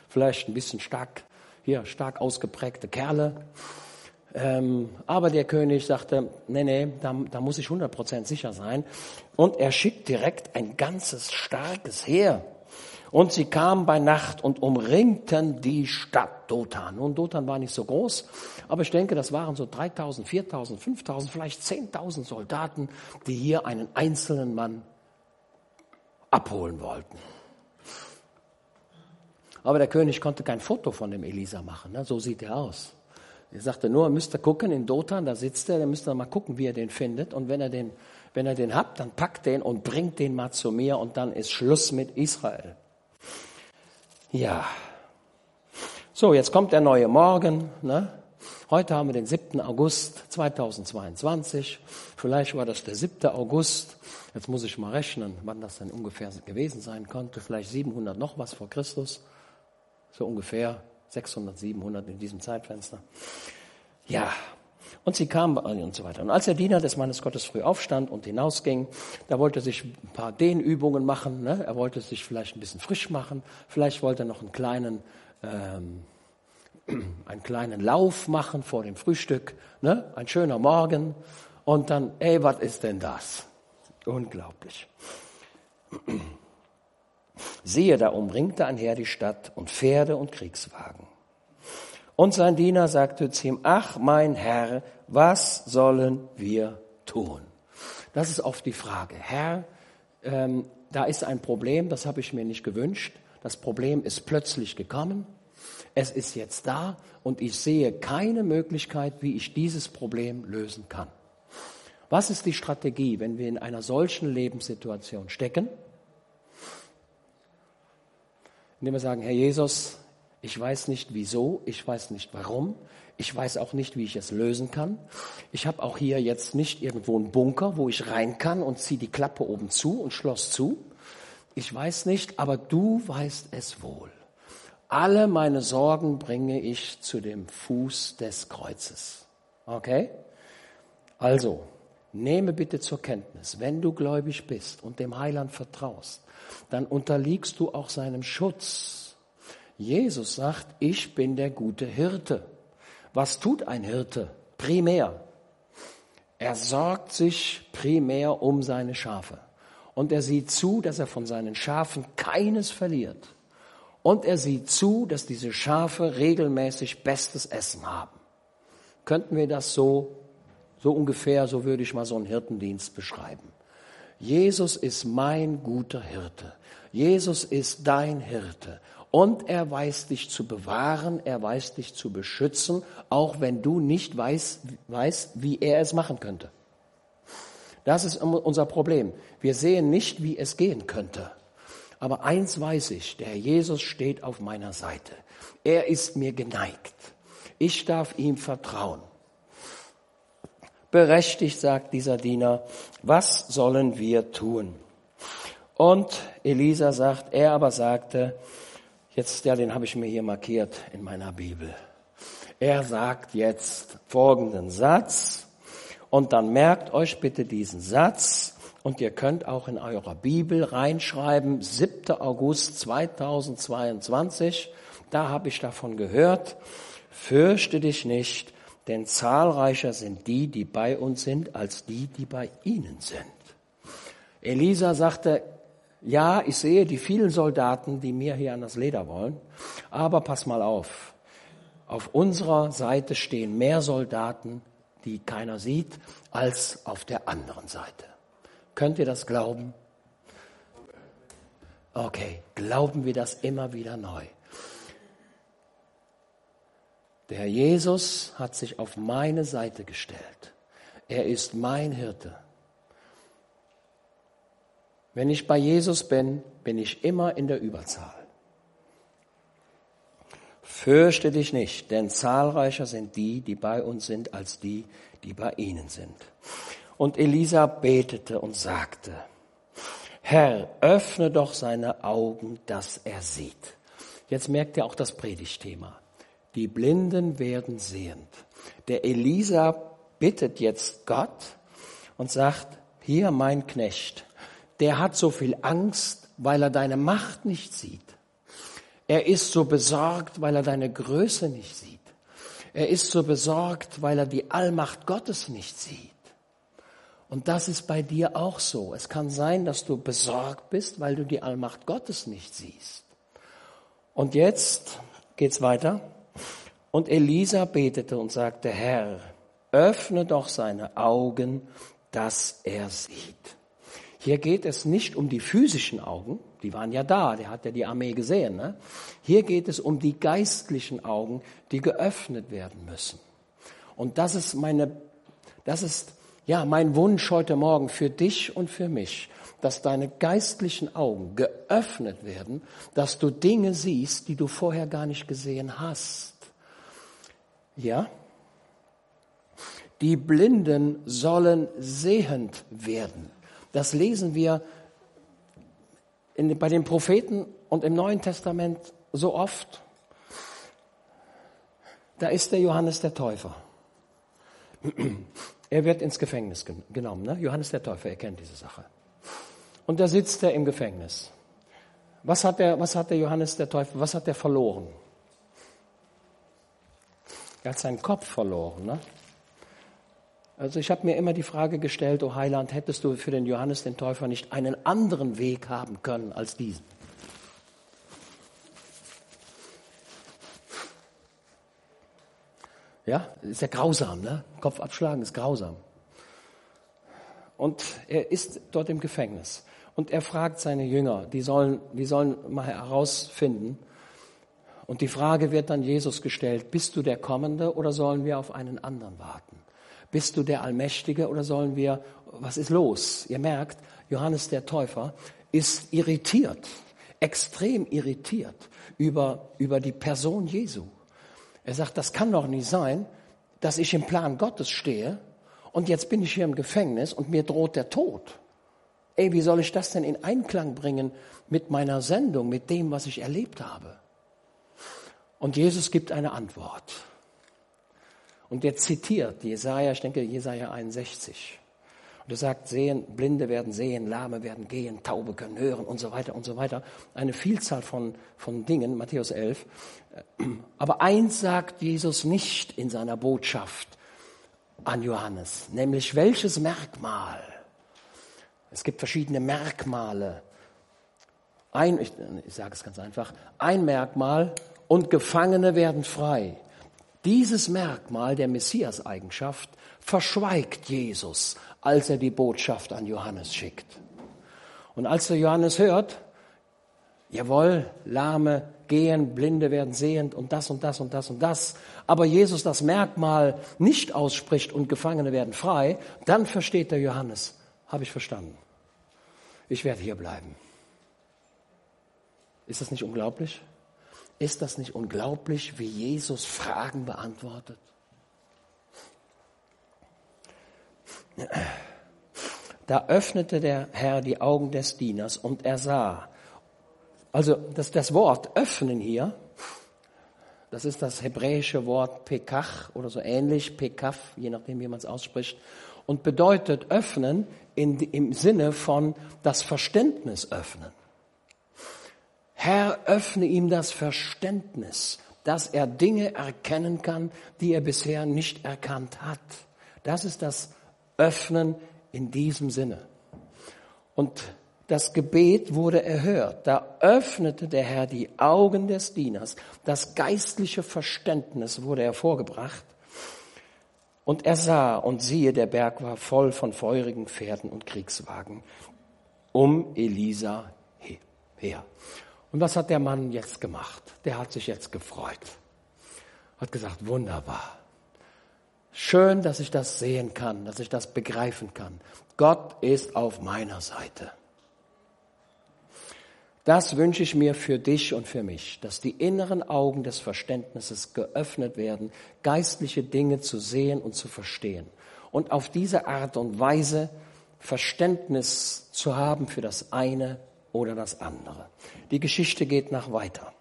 Vielleicht ein bisschen stark, hier stark ausgeprägte Kerle. Ähm, aber der König sagte, nee, nee, da, da muss ich 100% sicher sein. Und er schickt direkt ein ganzes starkes Heer und sie kamen bei Nacht und umringten die Stadt Dothan. Nun, Dothan war nicht so groß, aber ich denke, das waren so 3000, 4000, 5000, vielleicht 10.000 Soldaten, die hier einen einzelnen Mann abholen wollten. Aber der König konnte kein Foto von dem Elisa machen. Ne? So sieht er aus. Er sagte nur, müsst ihr gucken, in Dothan, da sitzt er, dann müsst ihr mal gucken, wie er den findet. Und wenn er den, wenn er den habt, dann packt den und bringt den mal zu mir und dann ist Schluss mit Israel. Ja. So, jetzt kommt der neue Morgen. Ne? Heute haben wir den 7. August 2022. Vielleicht war das der 7. August. Jetzt muss ich mal rechnen, wann das denn ungefähr gewesen sein konnte. Vielleicht 700 noch was vor Christus. So ungefähr 600, 700 in diesem Zeitfenster. Ja, und sie kamen und so weiter. Und als der Diener des Mannes Gottes früh aufstand und hinausging, da wollte er sich ein paar Dehnübungen machen. Ne? Er wollte sich vielleicht ein bisschen frisch machen. Vielleicht wollte er noch einen kleinen, ähm, einen kleinen Lauf machen vor dem Frühstück. Ne? Ein schöner Morgen. Und dann, ey, was ist denn das? Unglaublich. Siehe, da umringte einher die Stadt und Pferde und Kriegswagen. Und sein Diener sagte zu ihm, ach mein Herr, was sollen wir tun? Das ist oft die Frage. Herr, ähm, da ist ein Problem, das habe ich mir nicht gewünscht. Das Problem ist plötzlich gekommen. Es ist jetzt da und ich sehe keine Möglichkeit, wie ich dieses Problem lösen kann. Was ist die Strategie, wenn wir in einer solchen Lebenssituation stecken? Indem wir sagen, Herr Jesus, ich weiß nicht wieso, ich weiß nicht warum, ich weiß auch nicht, wie ich es lösen kann. Ich habe auch hier jetzt nicht irgendwo einen Bunker, wo ich rein kann und ziehe die Klappe oben zu und Schloss zu. ich weiß nicht, aber du weißt es wohl. Alle meine Sorgen bringe ich zu dem Fuß des Kreuzes. Okay? Also, nehme bitte zur Kenntnis, wenn du gläubig bist und dem Heiland vertraust, dann unterliegst du auch seinem Schutz. Jesus sagt, ich bin der gute Hirte. Was tut ein Hirte? Primär. Er sorgt sich primär um seine Schafe. Und er sieht zu, dass er von seinen Schafen keines verliert. Und er sieht zu, dass diese Schafe regelmäßig bestes Essen haben. Könnten wir das so, so ungefähr, so würde ich mal so einen Hirtendienst beschreiben. Jesus ist mein guter Hirte. Jesus ist dein Hirte. Und er weiß dich zu bewahren, er weiß dich zu beschützen, auch wenn du nicht weißt, weißt wie er es machen könnte. Das ist unser Problem. Wir sehen nicht, wie es gehen könnte. Aber eins weiß ich, der Jesus steht auf meiner Seite. Er ist mir geneigt. Ich darf ihm vertrauen. Berechtigt, sagt dieser Diener, was sollen wir tun? Und Elisa sagt, er aber sagte, jetzt, ja, den habe ich mir hier markiert in meiner Bibel. Er sagt jetzt folgenden Satz, und dann merkt euch bitte diesen Satz, und ihr könnt auch in eurer Bibel reinschreiben, 7. August 2022, da habe ich davon gehört, fürchte dich nicht, denn zahlreicher sind die, die bei uns sind, als die, die bei ihnen sind. Elisa sagte, ja, ich sehe die vielen Soldaten, die mir hier an das Leder wollen, aber pass mal auf. Auf unserer Seite stehen mehr Soldaten, die keiner sieht, als auf der anderen Seite. Könnt ihr das glauben? Okay, glauben wir das immer wieder neu. Der Herr Jesus hat sich auf meine Seite gestellt. Er ist mein Hirte. Wenn ich bei Jesus bin, bin ich immer in der Überzahl. Fürchte dich nicht, denn zahlreicher sind die, die bei uns sind, als die, die bei ihnen sind. Und Elisa betete und sagte, Herr, öffne doch seine Augen, dass er sieht. Jetzt merkt ihr auch das Predigtthema. Die Blinden werden sehend. Der Elisa bittet jetzt Gott und sagt, hier mein Knecht, der hat so viel Angst, weil er deine Macht nicht sieht. Er ist so besorgt, weil er deine Größe nicht sieht. Er ist so besorgt, weil er die Allmacht Gottes nicht sieht. Und das ist bei dir auch so. Es kann sein, dass du besorgt bist, weil du die Allmacht Gottes nicht siehst. Und jetzt geht's weiter. Und Elisa betete und sagte, Herr, öffne doch seine Augen, dass er sieht. Hier geht es nicht um die physischen Augen, die waren ja da, der hat ja die Armee gesehen. Ne? Hier geht es um die geistlichen Augen, die geöffnet werden müssen. Und das ist meine, das ist ja mein Wunsch heute Morgen für dich und für mich, dass deine geistlichen Augen geöffnet werden, dass du Dinge siehst, die du vorher gar nicht gesehen hast. Ja? Die Blinden sollen sehend werden. Das lesen wir in, bei den Propheten und im Neuen Testament so oft. Da ist der Johannes der Täufer. Er wird ins Gefängnis genommen. Ne? Johannes der Täufer, er kennt diese Sache. Und da sitzt er im Gefängnis. Was hat der, was hat der Johannes der Täufer, was hat er verloren? Er hat seinen Kopf verloren. Ne? Also ich habe mir immer die Frage gestellt, oh Heiland, hättest du für den Johannes den Täufer nicht einen anderen Weg haben können als diesen? Ja, ist ja grausam, ne? Kopf abschlagen ist grausam. Und er ist dort im Gefängnis. Und er fragt seine Jünger, die sollen, die sollen mal herausfinden. Und die Frage wird dann Jesus gestellt, bist du der Kommende oder sollen wir auf einen anderen warten? Bist du der Allmächtige oder sollen wir, was ist los? Ihr merkt, Johannes der Täufer ist irritiert, extrem irritiert über, über die Person Jesu. Er sagt, das kann doch nicht sein, dass ich im Plan Gottes stehe und jetzt bin ich hier im Gefängnis und mir droht der Tod. Ey, wie soll ich das denn in Einklang bringen mit meiner Sendung, mit dem, was ich erlebt habe? Und Jesus gibt eine Antwort. Und er zitiert Jesaja, ich denke Jesaja 61. Und er sagt, sehen, Blinde werden sehen, Lahme werden gehen, Taube können hören und so weiter und so weiter. Eine Vielzahl von, von Dingen, Matthäus 11. Aber eins sagt Jesus nicht in seiner Botschaft an Johannes, nämlich welches Merkmal? Es gibt verschiedene Merkmale. Ein, ich, ich sage es ganz einfach, ein Merkmal und Gefangene werden frei. Dieses Merkmal der Messias-Eigenschaft verschweigt Jesus, als er die Botschaft an Johannes schickt. Und als der Johannes hört, jawohl, Lahme gehen, Blinde werden sehend und das und das und das und das, aber Jesus das Merkmal nicht ausspricht und Gefangene werden frei, dann versteht der Johannes, habe ich verstanden. Ich werde hier bleiben. Ist das nicht unglaublich? Ist das nicht unglaublich, wie Jesus Fragen beantwortet? Da öffnete der Herr die Augen des Dieners und er sah. Also das, das Wort öffnen hier, das ist das hebräische Wort pekach oder so ähnlich, pekaf, je nachdem wie man es ausspricht, und bedeutet öffnen in, im Sinne von das Verständnis öffnen. Herr, öffne ihm das Verständnis, dass er Dinge erkennen kann, die er bisher nicht erkannt hat. Das ist das Öffnen in diesem Sinne. Und das Gebet wurde erhört. Da öffnete der Herr die Augen des Dieners. Das geistliche Verständnis wurde hervorgebracht. Und er sah und siehe, der Berg war voll von feurigen Pferden und Kriegswagen um Elisa her. Und was hat der Mann jetzt gemacht? Der hat sich jetzt gefreut. Hat gesagt, wunderbar. Schön, dass ich das sehen kann, dass ich das begreifen kann. Gott ist auf meiner Seite. Das wünsche ich mir für dich und für mich, dass die inneren Augen des Verständnisses geöffnet werden, geistliche Dinge zu sehen und zu verstehen. Und auf diese Art und Weise Verständnis zu haben für das eine oder das andere. Die Geschichte geht nach weiter.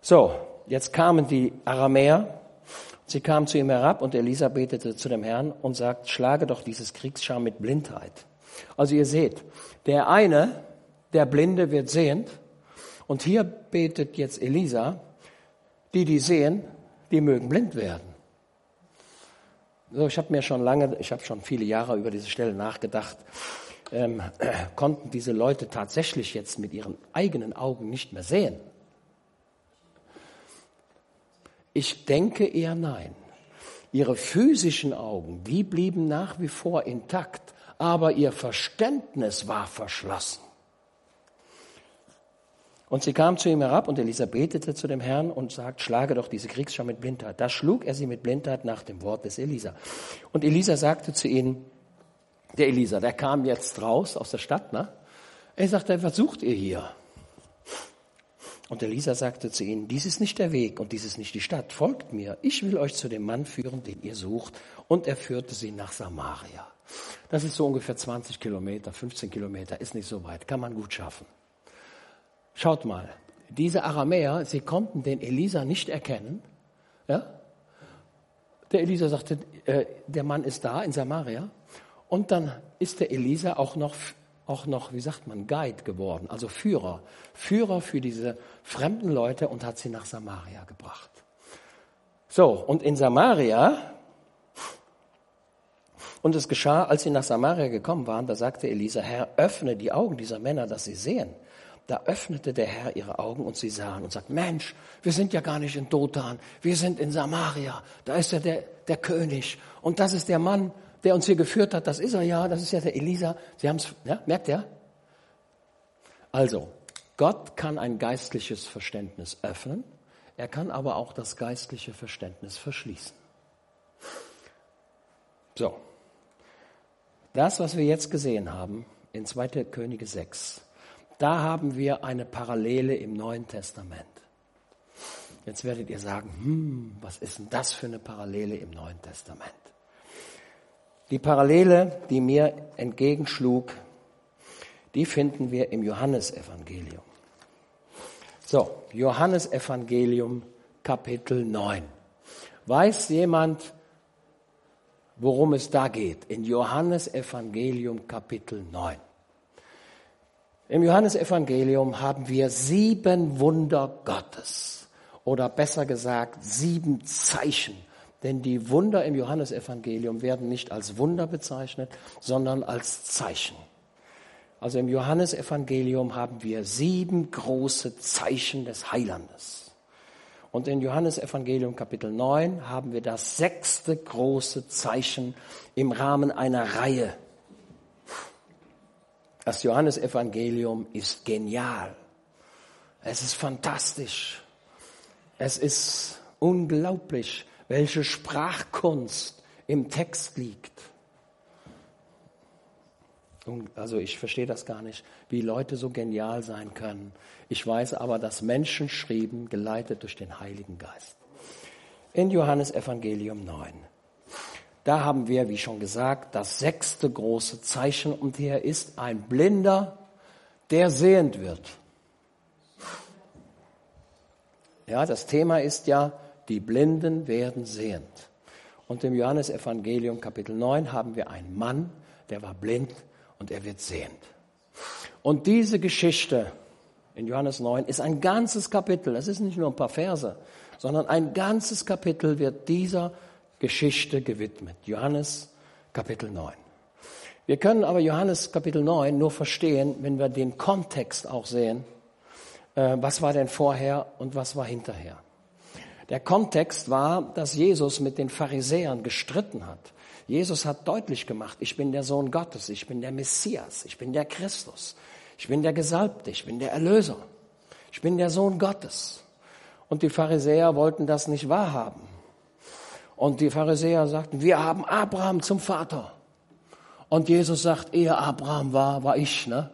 So, jetzt kamen die Aramäer. Sie kamen zu ihm herab und Elisa betete zu dem Herrn und sagt, schlage doch dieses Kriegsschar mit Blindheit. Also ihr seht, der eine, der Blinde wird sehend und hier betet jetzt Elisa, die, die sehen, die mögen blind werden. So, ich habe mir schon lange, ich habe schon viele Jahre über diese Stelle nachgedacht ähm, konnten diese Leute tatsächlich jetzt mit ihren eigenen Augen nicht mehr sehen? Ich denke eher nein. Ihre physischen Augen, die blieben nach wie vor intakt, aber ihr Verständnis war verschlossen. Und sie kam zu ihm herab und Elisa betete zu dem Herrn und sagt, schlage doch diese Kriegsschau mit Blindheit. Da schlug er sie mit Blindheit nach dem Wort des Elisa. Und Elisa sagte zu ihnen, der Elisa, der kam jetzt raus aus der Stadt, ne? Er sagte, was sucht ihr hier? Und Elisa sagte zu ihnen, dies ist nicht der Weg und dies ist nicht die Stadt. Folgt mir, ich will euch zu dem Mann führen, den ihr sucht. Und er führte sie nach Samaria. Das ist so ungefähr 20 Kilometer, 15 Kilometer, ist nicht so weit, kann man gut schaffen. Schaut mal, diese Aramäer, sie konnten den Elisa nicht erkennen. Ja? Der Elisa sagte, äh, der Mann ist da in Samaria. Und dann ist der Elisa auch noch, auch noch, wie sagt man, Guide geworden, also Führer. Führer für diese fremden Leute und hat sie nach Samaria gebracht. So, und in Samaria, und es geschah, als sie nach Samaria gekommen waren, da sagte Elisa, Herr, öffne die Augen dieser Männer, dass sie sehen. Da öffnete der Herr ihre Augen und sie sahen und sagten, Mensch, wir sind ja gar nicht in Dothan, wir sind in Samaria, da ist ja der, der König und das ist der Mann, der uns hier geführt hat, das ist er ja, das ist ja der Elisa. Sie haben es, ja, merkt ihr? Also, Gott kann ein geistliches Verständnis öffnen, er kann aber auch das geistliche Verständnis verschließen. So, das, was wir jetzt gesehen haben in 2. Könige 6, da haben wir eine Parallele im Neuen Testament. Jetzt werdet ihr sagen, hm, was ist denn das für eine Parallele im Neuen Testament? Die Parallele, die mir entgegenschlug, Die finden wir im Johannesevangelium. So, Johannesevangelium Kapitel 9. Weiß jemand, worum es da geht? In Johannesevangelium Kapitel 9. Im Johannesevangelium haben wir sieben Wunder Gottes oder besser gesagt sieben Zeichen. Denn die Wunder im Johannesevangelium werden nicht als Wunder bezeichnet, sondern als Zeichen. Also im Johannesevangelium haben wir sieben große Zeichen des Heilandes. Und in Johannesevangelium Kapitel 9 haben wir das sechste große Zeichen im Rahmen einer Reihe das Johannesevangelium ist genial. Es ist fantastisch. Es ist unglaublich, welche Sprachkunst im Text liegt. Also ich verstehe das gar nicht, wie Leute so genial sein können. Ich weiß aber, dass Menschen schrieben, geleitet durch den Heiligen Geist. In Johannes Evangelium 9. Da haben wir, wie schon gesagt, das sechste große Zeichen und hier ist ein Blinder, der sehend wird. Ja, das Thema ist ja, die Blinden werden sehend. Und im Johannesevangelium Kapitel 9 haben wir einen Mann, der war blind und er wird sehend. Und diese Geschichte in Johannes 9 ist ein ganzes Kapitel. Es ist nicht nur ein paar Verse, sondern ein ganzes Kapitel wird dieser Geschichte gewidmet. Johannes Kapitel 9. Wir können aber Johannes Kapitel 9 nur verstehen, wenn wir den Kontext auch sehen. Äh, was war denn vorher und was war hinterher? Der Kontext war, dass Jesus mit den Pharisäern gestritten hat. Jesus hat deutlich gemacht, ich bin der Sohn Gottes, ich bin der Messias, ich bin der Christus, ich bin der Gesalbte, ich bin der Erlöser, ich bin der Sohn Gottes. Und die Pharisäer wollten das nicht wahrhaben. Und die Pharisäer sagten, wir haben Abraham zum Vater. Und Jesus sagt, ehe Abraham war, war ich, ne?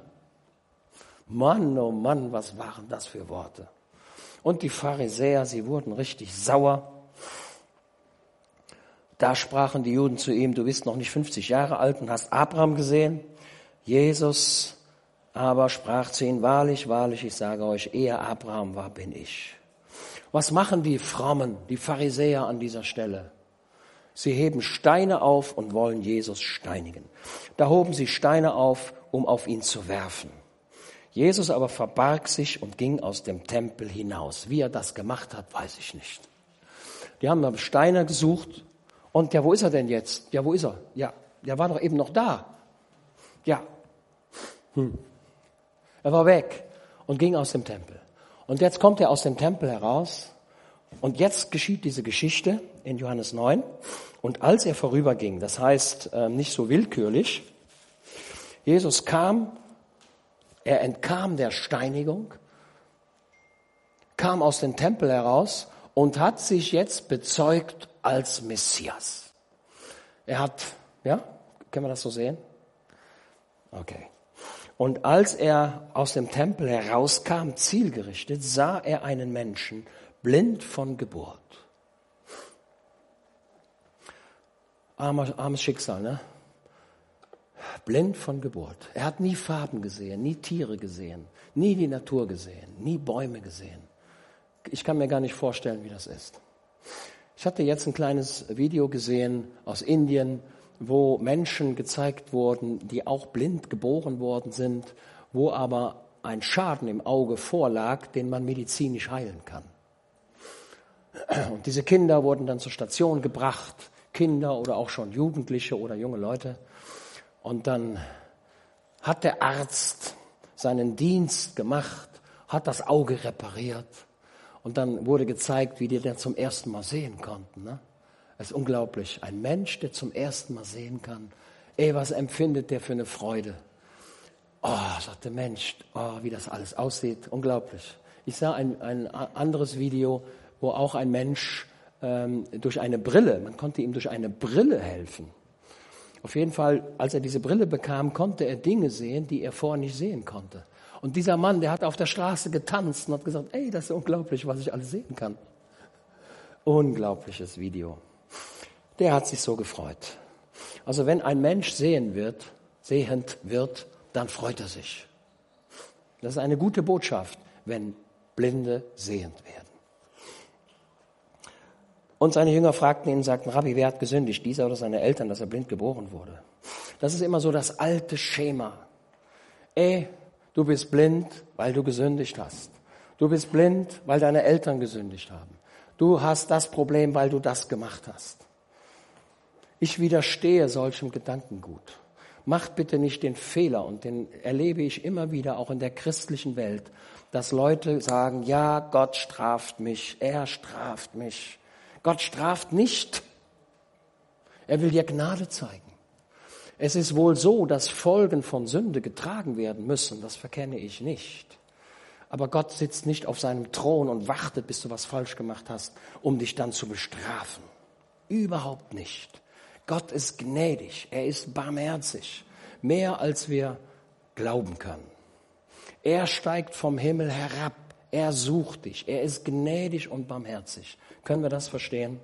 Mann, oh Mann, was waren das für Worte? Und die Pharisäer, sie wurden richtig sauer. Da sprachen die Juden zu ihm, du bist noch nicht 50 Jahre alt und hast Abraham gesehen. Jesus aber sprach zu ihnen, wahrlich, wahrlich, ich sage euch, ehe Abraham war, bin ich. Was machen die Frommen, die Pharisäer an dieser Stelle? Sie heben Steine auf und wollen Jesus steinigen. Da hoben sie Steine auf, um auf ihn zu werfen. Jesus aber verbarg sich und ging aus dem Tempel hinaus. Wie er das gemacht hat, weiß ich nicht. Die haben nach Steine gesucht und ja, wo ist er denn jetzt? Ja, wo ist er? Ja, der war doch eben noch da. Ja. Hm. Er war weg und ging aus dem Tempel. Und jetzt kommt er aus dem Tempel heraus und jetzt geschieht diese Geschichte in Johannes 9. Und als er vorüberging, das heißt äh, nicht so willkürlich, Jesus kam, er entkam der Steinigung, kam aus dem Tempel heraus und hat sich jetzt bezeugt als Messias. Er hat, ja, können wir das so sehen? Okay. Und als er aus dem Tempel herauskam, zielgerichtet, sah er einen Menschen, blind von Geburt. Armer, armes Schicksal, ne? Blind von Geburt. Er hat nie Farben gesehen, nie Tiere gesehen, nie die Natur gesehen, nie Bäume gesehen. Ich kann mir gar nicht vorstellen, wie das ist. Ich hatte jetzt ein kleines Video gesehen aus Indien, wo Menschen gezeigt wurden, die auch blind geboren worden sind, wo aber ein Schaden im Auge vorlag, den man medizinisch heilen kann. Und diese Kinder wurden dann zur Station gebracht, Kinder oder auch schon Jugendliche oder junge Leute. Und dann hat der Arzt seinen Dienst gemacht, hat das Auge repariert. Und dann wurde gezeigt, wie die dann zum ersten Mal sehen konnten. Ne? Es ist unglaublich. Ein Mensch, der zum ersten Mal sehen kann. Ey, was empfindet der für eine Freude? Oh, sagt der Mensch, oh, wie das alles aussieht. Unglaublich. Ich sah ein, ein anderes Video, wo auch ein Mensch ähm, durch eine Brille, man konnte ihm durch eine Brille helfen. Auf jeden Fall, als er diese Brille bekam, konnte er Dinge sehen, die er vorher nicht sehen konnte. Und dieser Mann, der hat auf der Straße getanzt und hat gesagt, ey, das ist unglaublich, was ich alles sehen kann. Unglaubliches Video. Der hat sich so gefreut. Also wenn ein Mensch sehen wird, sehend wird, dann freut er sich. Das ist eine gute Botschaft, wenn Blinde sehend werden. Und seine Jünger fragten ihn und sagten, Rabbi, wer hat gesündigt, dieser oder seine Eltern, dass er blind geboren wurde? Das ist immer so das alte Schema. Ey, du bist blind, weil du gesündigt hast. Du bist blind, weil deine Eltern gesündigt haben. Du hast das Problem, weil du das gemacht hast. Ich widerstehe solchem Gedankengut. Macht bitte nicht den Fehler, und den erlebe ich immer wieder auch in der christlichen Welt, dass Leute sagen, ja, Gott straft mich, er straft mich. Gott straft nicht. Er will dir Gnade zeigen. Es ist wohl so, dass Folgen von Sünde getragen werden müssen, das verkenne ich nicht. Aber Gott sitzt nicht auf seinem Thron und wartet, bis du was falsch gemacht hast, um dich dann zu bestrafen. Überhaupt nicht. Gott ist gnädig, er ist barmherzig, mehr als wir glauben können. Er steigt vom Himmel herab, er sucht dich, er ist gnädig und barmherzig. Können wir das verstehen?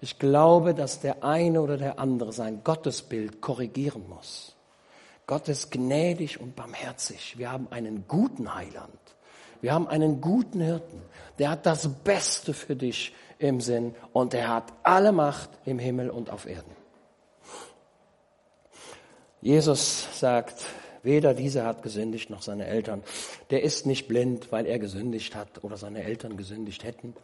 Ich glaube, dass der eine oder der andere sein Gottesbild korrigieren muss. Gott ist gnädig und barmherzig. Wir haben einen guten Heiland. Wir haben einen guten Hirten. Der hat das Beste für dich im Sinn und er hat alle Macht im Himmel und auf Erden. Jesus sagt, weder dieser hat gesündigt noch seine Eltern. Der ist nicht blind, weil er gesündigt hat oder seine Eltern gesündigt hätten.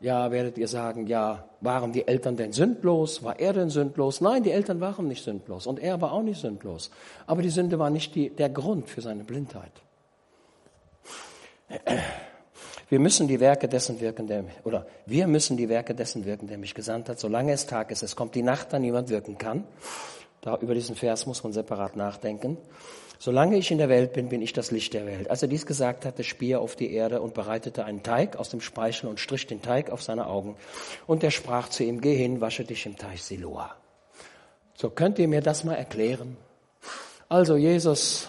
Ja, werdet ihr sagen, ja, waren die Eltern denn sündlos? War er denn sündlos? Nein, die Eltern waren nicht sündlos und er war auch nicht sündlos. Aber die Sünde war nicht die, der Grund für seine Blindheit. Wir müssen die Werke dessen wirken, der, oder wir müssen die Werke dessen wirken, der mich gesandt hat, solange es Tag ist. Es kommt die Nacht, da niemand wirken kann. Da, über diesen Vers muss man separat nachdenken. Solange ich in der Welt bin, bin ich das Licht der Welt. Als er dies gesagt hatte, spie er auf die Erde und bereitete einen Teig aus dem Speichel und strich den Teig auf seine Augen. Und er sprach zu ihm, geh hin, wasche dich im Teich Siloa. So könnt ihr mir das mal erklären? Also Jesus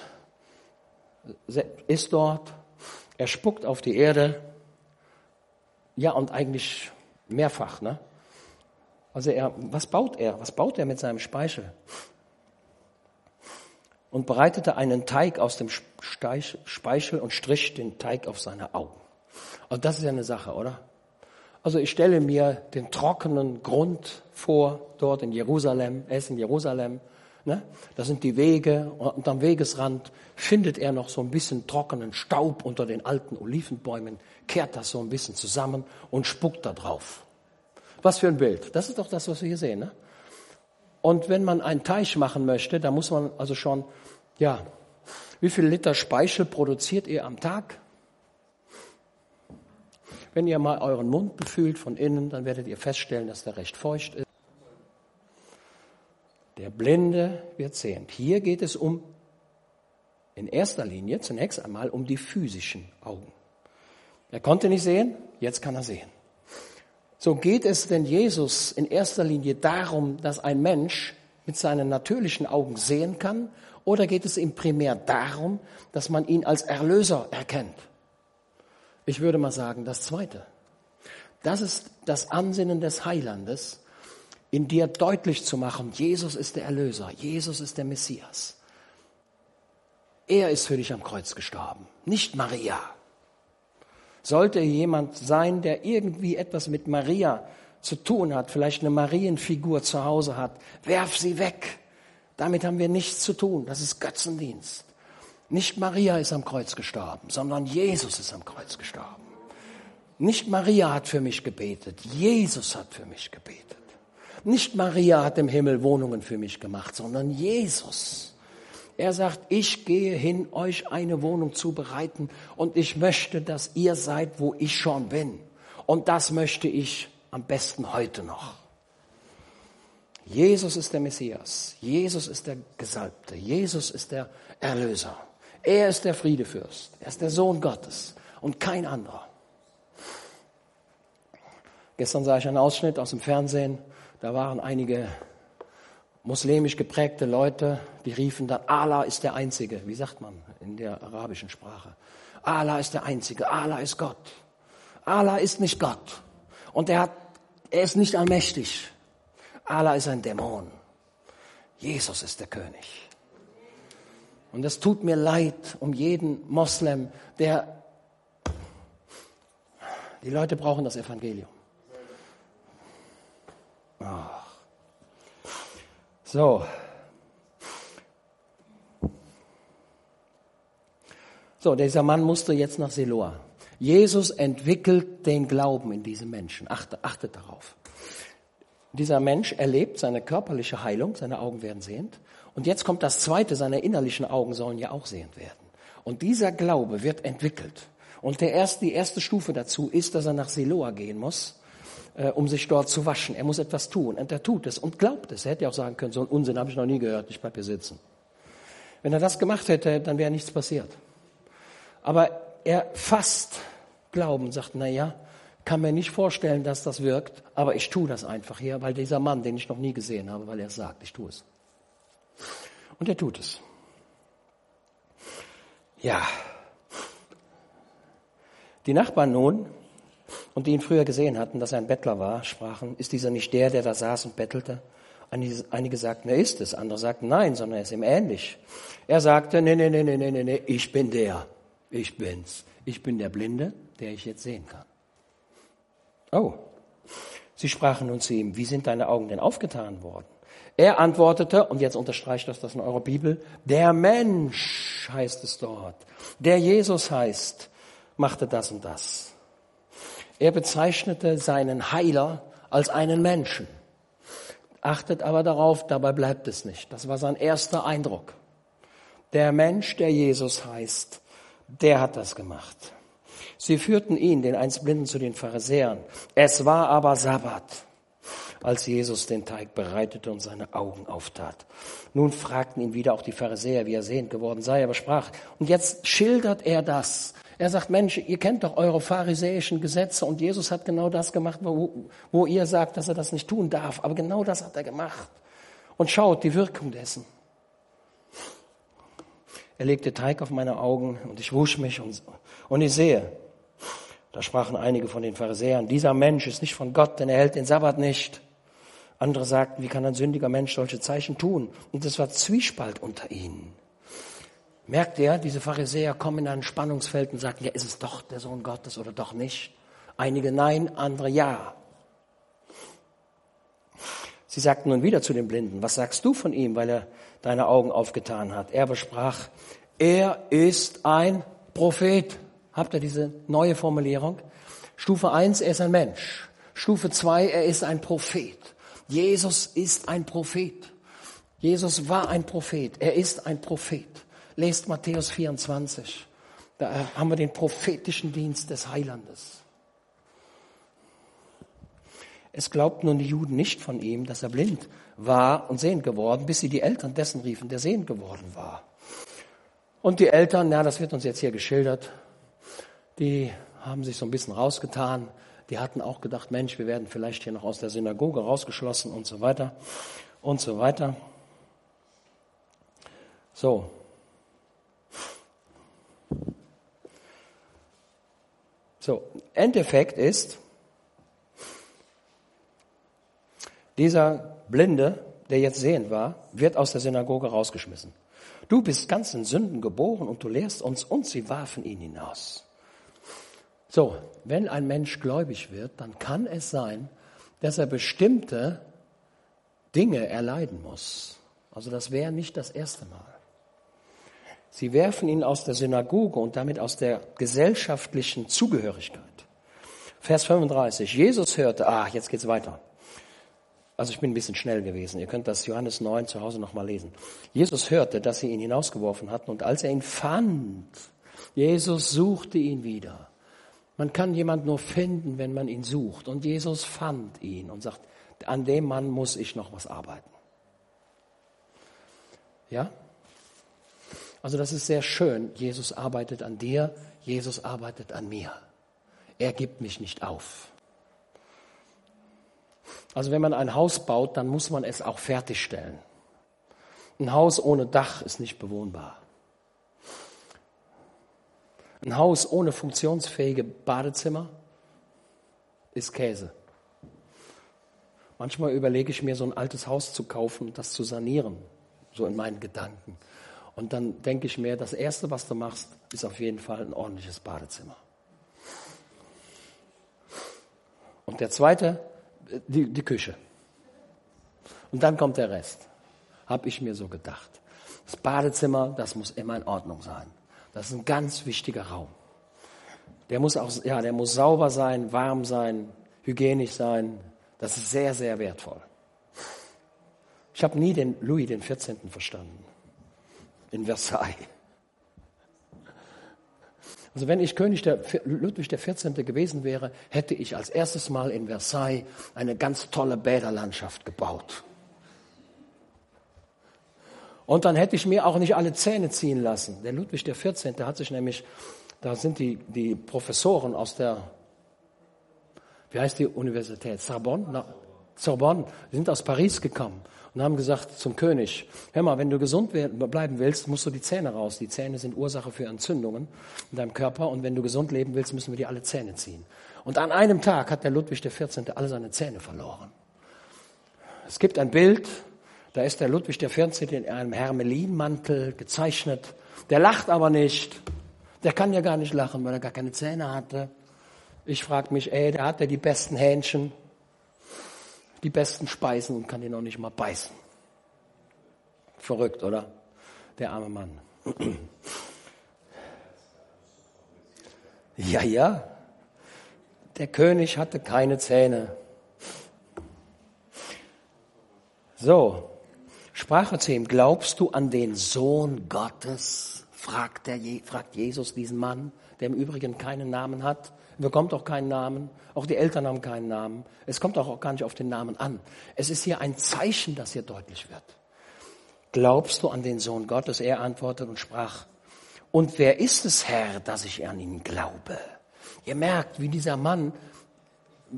ist dort, er spuckt auf die Erde. Ja, und eigentlich mehrfach, ne? Also er, was baut er? Was baut er mit seinem Speichel? Und bereitete einen Teig aus dem Speichel und strich den Teig auf seine Augen. Also das ist ja eine Sache, oder? Also ich stelle mir den trockenen Grund vor, dort in Jerusalem. Er ist in Jerusalem. Ne? Das sind die Wege und am Wegesrand findet er noch so ein bisschen trockenen Staub unter den alten Olivenbäumen, kehrt das so ein bisschen zusammen und spuckt da drauf. Was für ein Bild. Das ist doch das, was wir hier sehen. Ne? Und wenn man einen Teich machen möchte, da muss man also schon, ja, wie viel Liter Speichel produziert ihr am Tag? Wenn ihr mal euren Mund befühlt von innen, dann werdet ihr feststellen, dass der recht feucht ist. Der Blinde wird sehend. Hier geht es um, in erster Linie zunächst einmal um die physischen Augen. Er konnte nicht sehen, jetzt kann er sehen. So geht es denn Jesus in erster Linie darum, dass ein Mensch mit seinen natürlichen Augen sehen kann, oder geht es ihm primär darum, dass man ihn als Erlöser erkennt? Ich würde mal sagen, das Zweite. Das ist das Ansinnen des Heilandes, in dir deutlich zu machen, Jesus ist der Erlöser, Jesus ist der Messias. Er ist für dich am Kreuz gestorben, nicht Maria. Sollte jemand sein, der irgendwie etwas mit Maria zu tun hat, vielleicht eine Marienfigur zu Hause hat, werf sie weg. Damit haben wir nichts zu tun. Das ist Götzendienst. Nicht Maria ist am Kreuz gestorben, sondern Jesus ist am Kreuz gestorben. Nicht Maria hat für mich gebetet, Jesus hat für mich gebetet. Nicht Maria hat im Himmel Wohnungen für mich gemacht, sondern Jesus. Er sagt, ich gehe hin, euch eine Wohnung zu bereiten und ich möchte, dass ihr seid, wo ich schon bin. Und das möchte ich am besten heute noch. Jesus ist der Messias. Jesus ist der Gesalbte. Jesus ist der Erlöser. Er ist der Friedefürst. Er ist der Sohn Gottes und kein anderer. Gestern sah ich einen Ausschnitt aus dem Fernsehen da waren einige muslimisch geprägte Leute, die riefen dann, Allah ist der Einzige. Wie sagt man in der arabischen Sprache? Allah ist der Einzige, Allah ist Gott. Allah ist nicht Gott. Und er, hat, er ist nicht allmächtig. Allah ist ein Dämon. Jesus ist der König. Und es tut mir leid um jeden Moslem, der... Die Leute brauchen das Evangelium. So. So, dieser Mann musste jetzt nach Siloa. Jesus entwickelt den Glauben in diesem Menschen. Achtet, achtet darauf. Dieser Mensch erlebt seine körperliche Heilung, seine Augen werden sehend. Und jetzt kommt das Zweite, seine innerlichen Augen sollen ja auch sehend werden. Und dieser Glaube wird entwickelt. Und der erste, die erste Stufe dazu ist, dass er nach Siloa gehen muss, äh, um sich dort zu waschen. Er muss etwas tun. Und er tut es und glaubt es. Er hätte ja auch sagen können, so einen Unsinn habe ich noch nie gehört, ich bleib hier sitzen. Wenn er das gemacht hätte, dann wäre nichts passiert. Aber er fasst Glauben, sagt, na ja, kann mir nicht vorstellen, dass das wirkt, aber ich tue das einfach hier, weil dieser Mann, den ich noch nie gesehen habe, weil er es sagt, ich tue es. Und er tut es. Ja. Die Nachbarn nun, und die ihn früher gesehen hatten, dass er ein Bettler war, sprachen, ist dieser nicht der, der da saß und bettelte? Einige sagten, er ist es, andere sagten, nein, sondern er ist ihm ähnlich. Er sagte, nee, nee, nee, nee, nee, nee, ich bin der, ich bin's. Ich bin der Blinde, der ich jetzt sehen kann. Oh. Sie sprachen nun zu ihm, wie sind deine Augen denn aufgetan worden? Er antwortete, und jetzt unterstreicht das das in eurer Bibel, der Mensch heißt es dort, der Jesus heißt, machte das und das. Er bezeichnete seinen Heiler als einen Menschen. Achtet aber darauf, dabei bleibt es nicht. Das war sein erster Eindruck. Der Mensch, der Jesus heißt, der hat das gemacht. Sie führten ihn, den einst Blinden, zu den Pharisäern. Es war aber Sabbat, als Jesus den Teig bereitete und seine Augen auftat. Nun fragten ihn wieder auch die Pharisäer, wie er sehend geworden sei, aber sprach, und jetzt schildert er das. Er sagt, Mensch, ihr kennt doch eure pharisäischen Gesetze und Jesus hat genau das gemacht, wo, wo ihr sagt, dass er das nicht tun darf. Aber genau das hat er gemacht. Und schaut die Wirkung dessen. Er legte Teig auf meine Augen und ich wusch mich und, und ich sehe, da sprachen einige von den Pharisäern, dieser Mensch ist nicht von Gott, denn er hält den Sabbat nicht. Andere sagten, wie kann ein sündiger Mensch solche Zeichen tun? Und es war Zwiespalt unter ihnen. Merkt ihr, diese Pharisäer kommen in ein Spannungsfeld und sagen, ja, ist es doch der Sohn Gottes oder doch nicht? Einige nein, andere ja. Sie sagten nun wieder zu den Blinden, was sagst du von ihm, weil er deine Augen aufgetan hat? Er besprach, er ist ein Prophet. Habt ihr diese neue Formulierung? Stufe eins: er ist ein Mensch. Stufe zwei: er ist ein Prophet. Jesus ist ein Prophet. Jesus war ein Prophet. Er ist ein Prophet. Lest Matthäus 24. Da haben wir den prophetischen Dienst des Heilandes. Es glaubten nun die Juden nicht von ihm, dass er blind war und sehend geworden, bis sie die Eltern dessen riefen, der sehend geworden war. Und die Eltern, ja, das wird uns jetzt hier geschildert, die haben sich so ein bisschen rausgetan. Die hatten auch gedacht, Mensch, wir werden vielleicht hier noch aus der Synagoge rausgeschlossen und so weiter und so weiter. So. So, Endeffekt ist, dieser Blinde, der jetzt sehend war, wird aus der Synagoge rausgeschmissen. Du bist ganz in Sünden geboren und du lehrst uns und sie warfen ihn hinaus. So, wenn ein Mensch gläubig wird, dann kann es sein, dass er bestimmte Dinge erleiden muss. Also das wäre nicht das erste Mal. Sie werfen ihn aus der Synagoge und damit aus der gesellschaftlichen Zugehörigkeit. Vers 35. Jesus hörte, ah, jetzt geht's weiter. Also ich bin ein bisschen schnell gewesen. Ihr könnt das Johannes 9 zu Hause nochmal lesen. Jesus hörte, dass sie ihn hinausgeworfen hatten und als er ihn fand, Jesus suchte ihn wieder. Man kann jemand nur finden, wenn man ihn sucht. Und Jesus fand ihn und sagt, an dem Mann muss ich noch was arbeiten. Ja? Also das ist sehr schön. Jesus arbeitet an dir, Jesus arbeitet an mir. Er gibt mich nicht auf. Also wenn man ein Haus baut, dann muss man es auch fertigstellen. Ein Haus ohne Dach ist nicht bewohnbar. Ein Haus ohne funktionsfähige Badezimmer ist Käse. Manchmal überlege ich mir, so ein altes Haus zu kaufen und das zu sanieren, so in meinen Gedanken. Und dann denke ich mir, das Erste, was du machst, ist auf jeden Fall ein ordentliches Badezimmer. Und der Zweite, die, die Küche. Und dann kommt der Rest. Habe ich mir so gedacht. Das Badezimmer, das muss immer in Ordnung sein. Das ist ein ganz wichtiger Raum. Der muss auch, ja, der muss sauber sein, warm sein, hygienisch sein. Das ist sehr, sehr wertvoll. Ich habe nie den Louis den 14. verstanden. In Versailles. Also wenn ich König der Ludwig der 14. gewesen wäre, hätte ich als erstes Mal in Versailles eine ganz tolle Bäderlandschaft gebaut. Und dann hätte ich mir auch nicht alle Zähne ziehen lassen. Der Ludwig der 14. hat sich nämlich, da sind die, die Professoren aus der, wie heißt die Universität? Sorbonne? Na, Sorbonne, sind aus Paris gekommen und haben gesagt zum König, hör mal, wenn du gesund bleiben willst, musst du die Zähne raus. Die Zähne sind Ursache für Entzündungen in deinem Körper und wenn du gesund leben willst, müssen wir dir alle Zähne ziehen. Und an einem Tag hat der Ludwig XIV. alle seine Zähne verloren. Es gibt ein Bild, da ist der Ludwig XIV. in einem Hermelinmantel gezeichnet. Der lacht aber nicht. Der kann ja gar nicht lachen, weil er gar keine Zähne hatte. Ich frage mich, ey, der hat ja die besten Hähnchen die besten Speisen und kann die noch nicht mal beißen. Verrückt, oder? Der arme Mann. Ja, ja. Der König hatte keine Zähne. So, sprach er zu ihm, glaubst du an den Sohn Gottes? Fragt, der, fragt Jesus diesen Mann, der im Übrigen keinen Namen hat bekommt auch keinen Namen. Auch die Eltern haben keinen Namen. Es kommt auch gar nicht auf den Namen an. Es ist hier ein Zeichen, das hier deutlich wird. Glaubst du an den Sohn Gottes? Er antwortet und sprach, und wer ist es, Herr, dass ich an ihn glaube? Ihr merkt, wie dieser Mann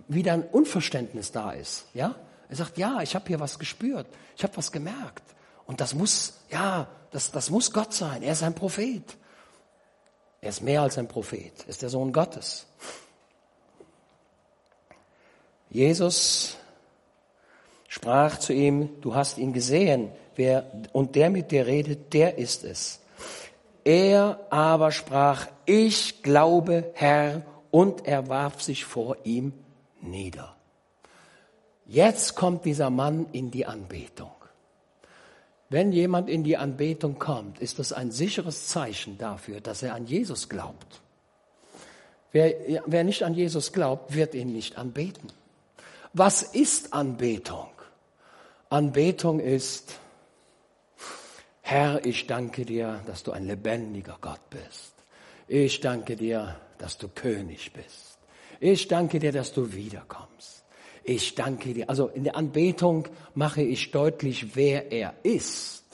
wieder ein Unverständnis da ist. Ja, er sagt, ja, ich habe hier was gespürt, ich habe was gemerkt. Und das muss, ja, das, das muss Gott sein. Er ist ein Prophet. Er ist mehr als ein Prophet, er ist der Sohn Gottes. Jesus sprach zu ihm, du hast ihn gesehen, wer, und der mit dir redet, der ist es. Er aber sprach, ich glaube, Herr, und er warf sich vor ihm nieder. Jetzt kommt dieser Mann in die Anbetung. Wenn jemand in die Anbetung kommt, ist das ein sicheres Zeichen dafür, dass er an Jesus glaubt. Wer, wer nicht an Jesus glaubt, wird ihn nicht anbeten. Was ist Anbetung? Anbetung ist, Herr, ich danke dir, dass du ein lebendiger Gott bist. Ich danke dir, dass du König bist. Ich danke dir, dass du wiederkommst. Ich danke dir. Also in der Anbetung mache ich deutlich, wer er ist.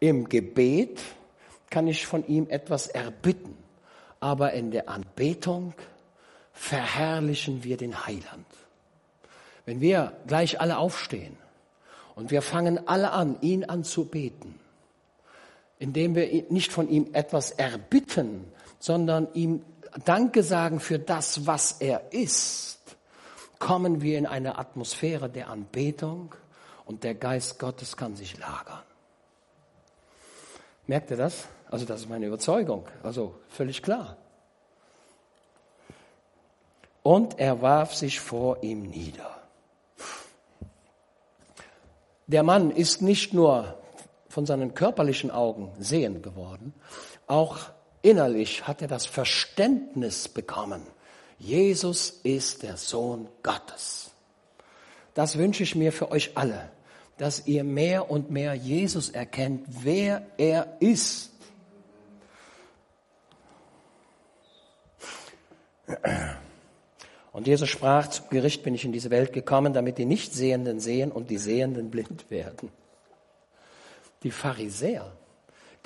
Im Gebet kann ich von ihm etwas erbitten, aber in der Anbetung verherrlichen wir den Heiland. Wenn wir gleich alle aufstehen und wir fangen alle an, ihn anzubeten, indem wir nicht von ihm etwas erbitten, sondern ihm Danke sagen für das, was er ist, kommen wir in eine Atmosphäre der Anbetung und der Geist Gottes kann sich lagern. Merkt ihr das? Also das ist meine Überzeugung. Also völlig klar. Und er warf sich vor ihm nieder. Der Mann ist nicht nur von seinen körperlichen Augen sehend geworden, auch innerlich hat er das Verständnis bekommen, Jesus ist der Sohn Gottes. Das wünsche ich mir für euch alle, dass ihr mehr und mehr Jesus erkennt, wer er ist. Und Jesus sprach, zum Gericht bin ich in diese Welt gekommen, damit die Nichtsehenden sehen und die Sehenden blind werden. Die Pharisäer,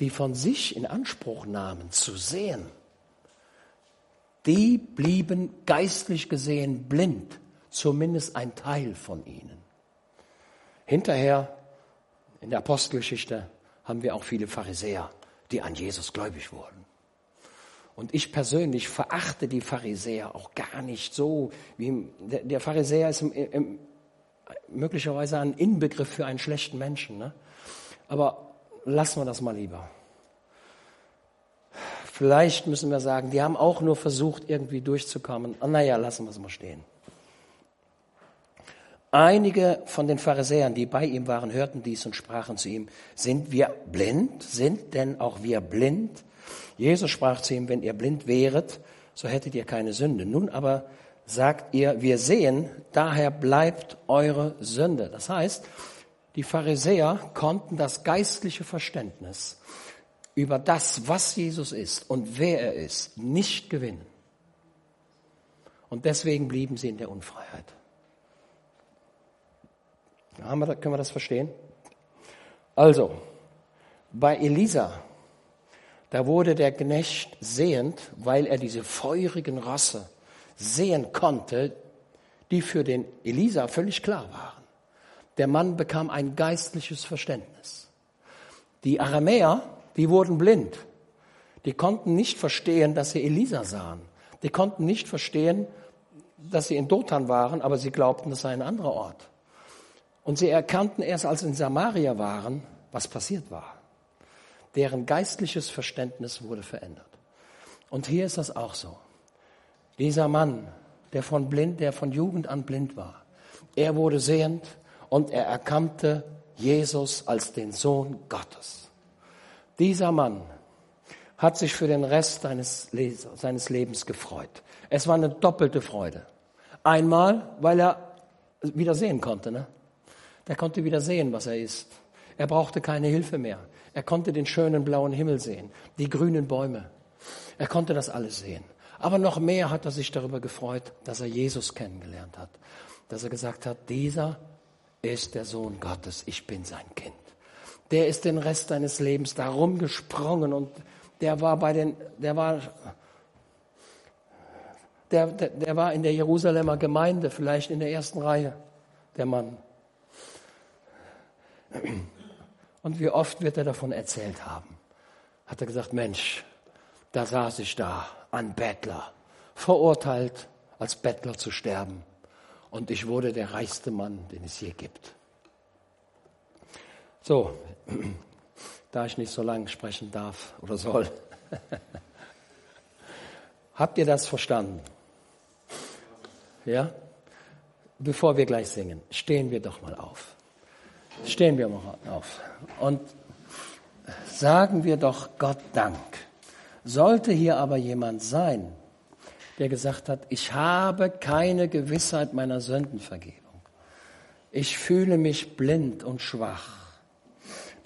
die von sich in Anspruch nahmen, zu sehen, die blieben geistlich gesehen blind, zumindest ein Teil von ihnen. Hinterher in der Apostelgeschichte haben wir auch viele Pharisäer, die an Jesus gläubig wurden. Und ich persönlich verachte die Pharisäer auch gar nicht so, wie der, der Pharisäer ist im, im, möglicherweise ein Inbegriff für einen schlechten Menschen. Ne? Aber lassen wir das mal lieber. Vielleicht müssen wir sagen, die haben auch nur versucht, irgendwie durchzukommen. Ah, naja, lassen wir es mal stehen. Einige von den Pharisäern, die bei ihm waren, hörten dies und sprachen zu ihm, sind wir blind? Sind denn auch wir blind? Jesus sprach zu ihm, wenn ihr blind wäret, so hättet ihr keine Sünde. Nun aber sagt ihr, wir sehen, daher bleibt eure Sünde. Das heißt, die Pharisäer konnten das geistliche Verständnis über das, was Jesus ist und wer er ist, nicht gewinnen. Und deswegen blieben sie in der Unfreiheit. Können wir das verstehen? Also, bei Elisa, da wurde der Knecht sehend, weil er diese feurigen Rosse sehen konnte, die für den Elisa völlig klar waren. Der Mann bekam ein geistliches Verständnis. Die Aramäer, die wurden blind. Die konnten nicht verstehen, dass sie Elisa sahen. Die konnten nicht verstehen, dass sie in Dothan waren, aber sie glaubten, das sei ein anderer Ort. Und sie erkannten erst, als sie in Samaria waren, was passiert war. Deren geistliches Verständnis wurde verändert. Und hier ist das auch so. Dieser Mann, der von blind, der von Jugend an blind war, er wurde sehend und er erkannte Jesus als den Sohn Gottes. Dieser Mann hat sich für den Rest seines, seines Lebens gefreut. Es war eine doppelte Freude. Einmal, weil er wieder sehen konnte. Ne? Der konnte wieder sehen, was er ist. Er brauchte keine Hilfe mehr. Er konnte den schönen blauen Himmel sehen, die grünen Bäume. Er konnte das alles sehen. Aber noch mehr hat er sich darüber gefreut, dass er Jesus kennengelernt hat. Dass er gesagt hat, dieser ist der Sohn Gottes, ich bin sein Kind. Der ist den Rest seines Lebens da rumgesprungen und der war bei den, der war, der, der, der war in der Jerusalemer Gemeinde, vielleicht in der ersten Reihe, der Mann. Und wie oft wird er davon erzählt haben? Hat er gesagt, Mensch, da saß ich da, ein Bettler, verurteilt, als Bettler zu sterben. Und ich wurde der reichste Mann, den es je gibt. So, da ich nicht so lange sprechen darf oder soll, habt ihr das verstanden? Ja? Bevor wir gleich singen, stehen wir doch mal auf. Stehen wir mal auf. Und sagen wir doch Gott Dank. Sollte hier aber jemand sein, der gesagt hat, ich habe keine Gewissheit meiner Sündenvergebung. Ich fühle mich blind und schwach.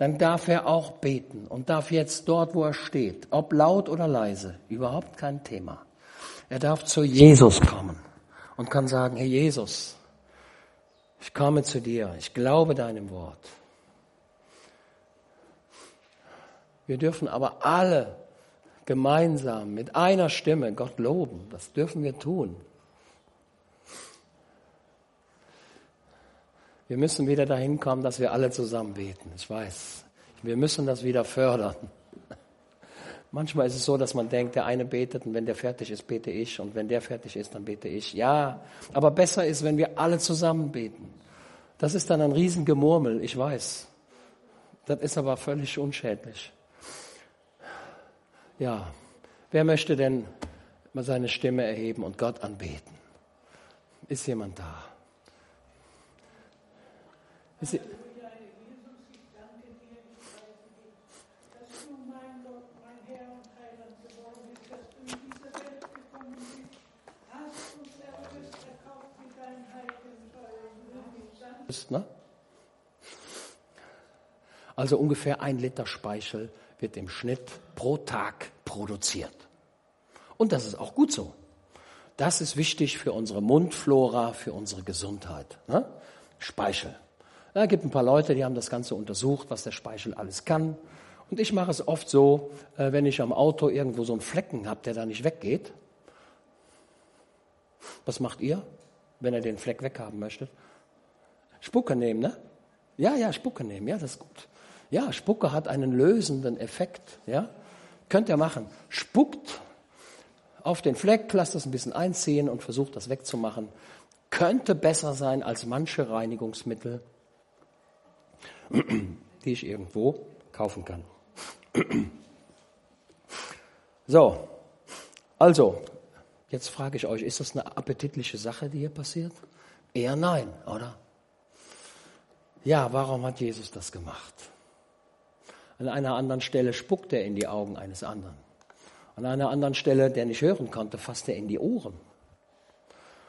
Dann darf er auch beten und darf jetzt dort, wo er steht, ob laut oder leise, überhaupt kein Thema. Er darf zu Jesus kommen und kann sagen, Herr Jesus, ich komme zu dir, ich glaube deinem Wort. Wir dürfen aber alle gemeinsam mit einer Stimme Gott loben. Das dürfen wir tun. Wir müssen wieder dahin kommen, dass wir alle zusammen beten. Ich weiß. Wir müssen das wieder fördern. Manchmal ist es so, dass man denkt, der eine betet und wenn der fertig ist, bete ich und wenn der fertig ist, dann bete ich. Ja, aber besser ist, wenn wir alle zusammen beten. Das ist dann ein Riesengemurmel, ich weiß. Das ist aber völlig unschädlich. Ja, wer möchte denn mal seine Stimme erheben und Gott anbeten? Ist jemand da? Ist, ne? Also ungefähr ein Liter Speichel wird im Schnitt pro Tag produziert. Und das ist auch gut so. Das ist wichtig für unsere Mundflora, für unsere Gesundheit. Ne? Speichel. Da gibt ein paar Leute, die haben das Ganze untersucht, was der Speichel alles kann. Und ich mache es oft so, äh, wenn ich am Auto irgendwo so einen Flecken habe, der da nicht weggeht. Was macht ihr, wenn ihr den Fleck weghaben möchtet? Spucke nehmen, ne? Ja, ja, Spucke nehmen, ja, das ist gut. Ja, Spucke hat einen lösenden Effekt, ja? Könnt ihr machen. Spuckt auf den Fleck, lasst das ein bisschen einziehen und versucht das wegzumachen. Könnte besser sein als manche Reinigungsmittel, die ich irgendwo kaufen kann. So, also, jetzt frage ich euch, ist das eine appetitliche Sache, die hier passiert? Eher nein, oder? Ja, warum hat Jesus das gemacht? An einer anderen Stelle spuckt er in die Augen eines anderen. An einer anderen Stelle, der nicht hören konnte, fasst er in die Ohren.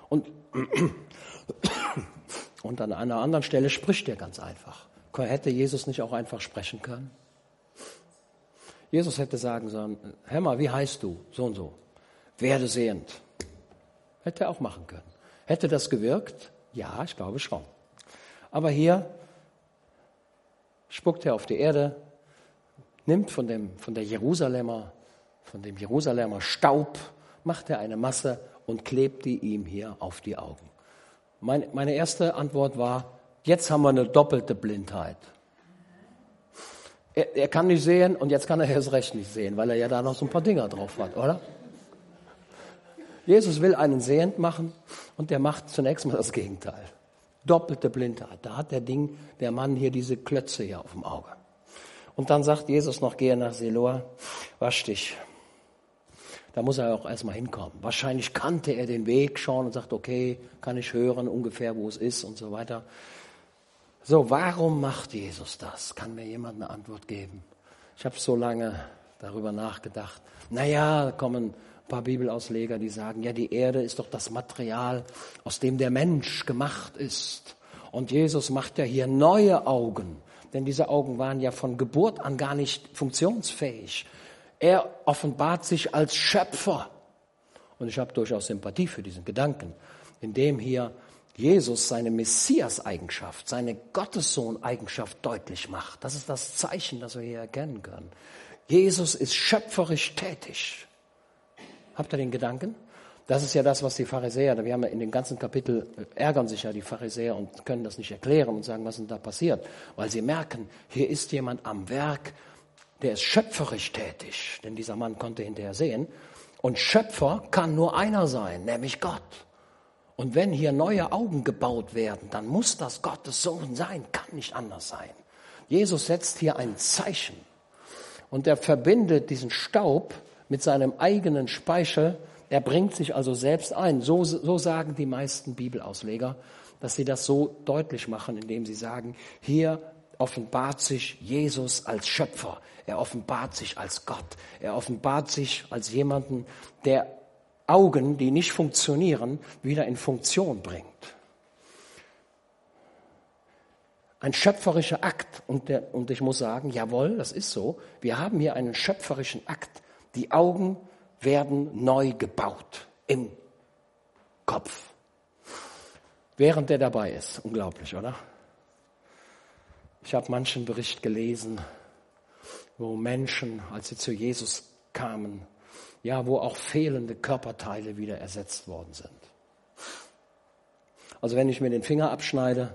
Und, und an einer anderen Stelle spricht er ganz einfach. Hätte Jesus nicht auch einfach sprechen können? Jesus hätte sagen sollen, hör mal, wie heißt du? So und so. Werde sehend. Hätte er auch machen können. Hätte das gewirkt? Ja, ich glaube schon. Aber hier spuckt er auf die Erde, nimmt von, dem, von der Jerusalemer, von dem Jerusalemer Staub, macht er eine Masse und klebt die ihm hier auf die Augen. Meine, meine erste Antwort war, jetzt haben wir eine doppelte Blindheit. Er, er, kann nicht sehen und jetzt kann er erst recht nicht sehen, weil er ja da noch so ein paar Dinger drauf hat, oder? Jesus will einen sehend machen und der macht zunächst mal das Gegenteil. Doppelte Blindheit. Da hat der Ding, der Mann hier diese Klötze hier auf dem Auge. Und dann sagt Jesus noch, gehe nach Siloa, wasch dich. Da muss er auch erstmal hinkommen. Wahrscheinlich kannte er den Weg schon und sagt, okay, kann ich hören ungefähr, wo es ist und so weiter. So, warum macht Jesus das? Kann mir jemand eine Antwort geben? Ich habe so lange darüber nachgedacht. Naja, kommen ein paar Bibelausleger, die sagen, ja, die Erde ist doch das Material, aus dem der Mensch gemacht ist. Und Jesus macht ja hier neue Augen, denn diese Augen waren ja von Geburt an gar nicht funktionsfähig. Er offenbart sich als Schöpfer. Und ich habe durchaus Sympathie für diesen Gedanken, indem hier Jesus seine Messias-Eigenschaft, seine Gottessohn-Eigenschaft deutlich macht. Das ist das Zeichen, das wir hier erkennen können. Jesus ist schöpferisch tätig. Habt ihr den Gedanken? Das ist ja das, was die Pharisäer, wir haben ja in dem ganzen Kapitel, äh, ärgern sich ja die Pharisäer und können das nicht erklären und sagen, was denn da passiert. Weil sie merken, hier ist jemand am Werk, der ist schöpferisch tätig. Denn dieser Mann konnte hinterher sehen. Und Schöpfer kann nur einer sein, nämlich Gott. Und wenn hier neue Augen gebaut werden, dann muss das Gottes Sohn sein, kann nicht anders sein. Jesus setzt hier ein Zeichen und er verbindet diesen Staub mit seinem eigenen Speichel. Er bringt sich also selbst ein. So, so sagen die meisten Bibelausleger, dass sie das so deutlich machen, indem sie sagen, hier offenbart sich Jesus als Schöpfer. Er offenbart sich als Gott. Er offenbart sich als jemanden, der Augen, die nicht funktionieren, wieder in Funktion bringt. Ein schöpferischer Akt. Und, der, und ich muss sagen, jawohl, das ist so. Wir haben hier einen schöpferischen Akt. Die Augen werden neu gebaut im Kopf. Während der dabei ist. Unglaublich, oder? Ich habe manchen Bericht gelesen, wo Menschen, als sie zu Jesus kamen, ja, wo auch fehlende Körperteile wieder ersetzt worden sind. Also wenn ich mir den Finger abschneide,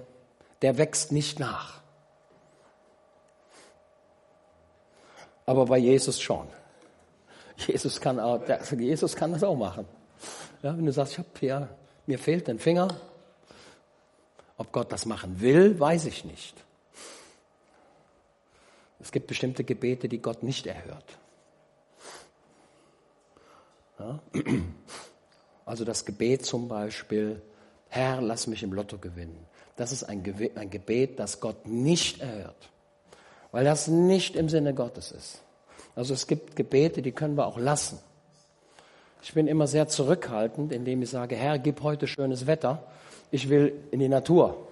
der wächst nicht nach. Aber bei Jesus schon. Jesus kann, auch, Jesus kann das auch machen. Ja, wenn du sagst, ich hab hier, mir fehlt ein Finger, ob Gott das machen will, weiß ich nicht. Es gibt bestimmte Gebete, die Gott nicht erhört. Ja? Also das Gebet zum Beispiel, Herr, lass mich im Lotto gewinnen. Das ist ein, ein Gebet, das Gott nicht erhört, weil das nicht im Sinne Gottes ist. Also es gibt Gebete, die können wir auch lassen. Ich bin immer sehr zurückhaltend, indem ich sage, Herr, gib heute schönes Wetter. Ich will in die Natur.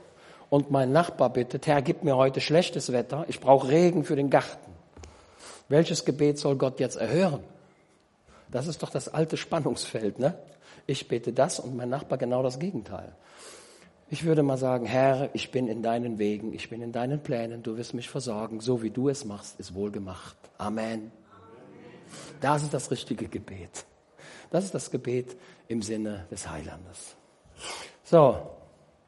Und mein Nachbar bittet, Herr, gib mir heute schlechtes Wetter. Ich brauche Regen für den Garten. Welches Gebet soll Gott jetzt erhören? Das ist doch das alte Spannungsfeld. Ne? Ich bete das und mein Nachbar genau das Gegenteil. Ich würde mal sagen, Herr, ich bin in deinen Wegen, ich bin in deinen Plänen, du wirst mich versorgen, so wie du es machst, ist wohlgemacht. Amen. Das ist das richtige Gebet. Das ist das Gebet im Sinne des Heilandes. So,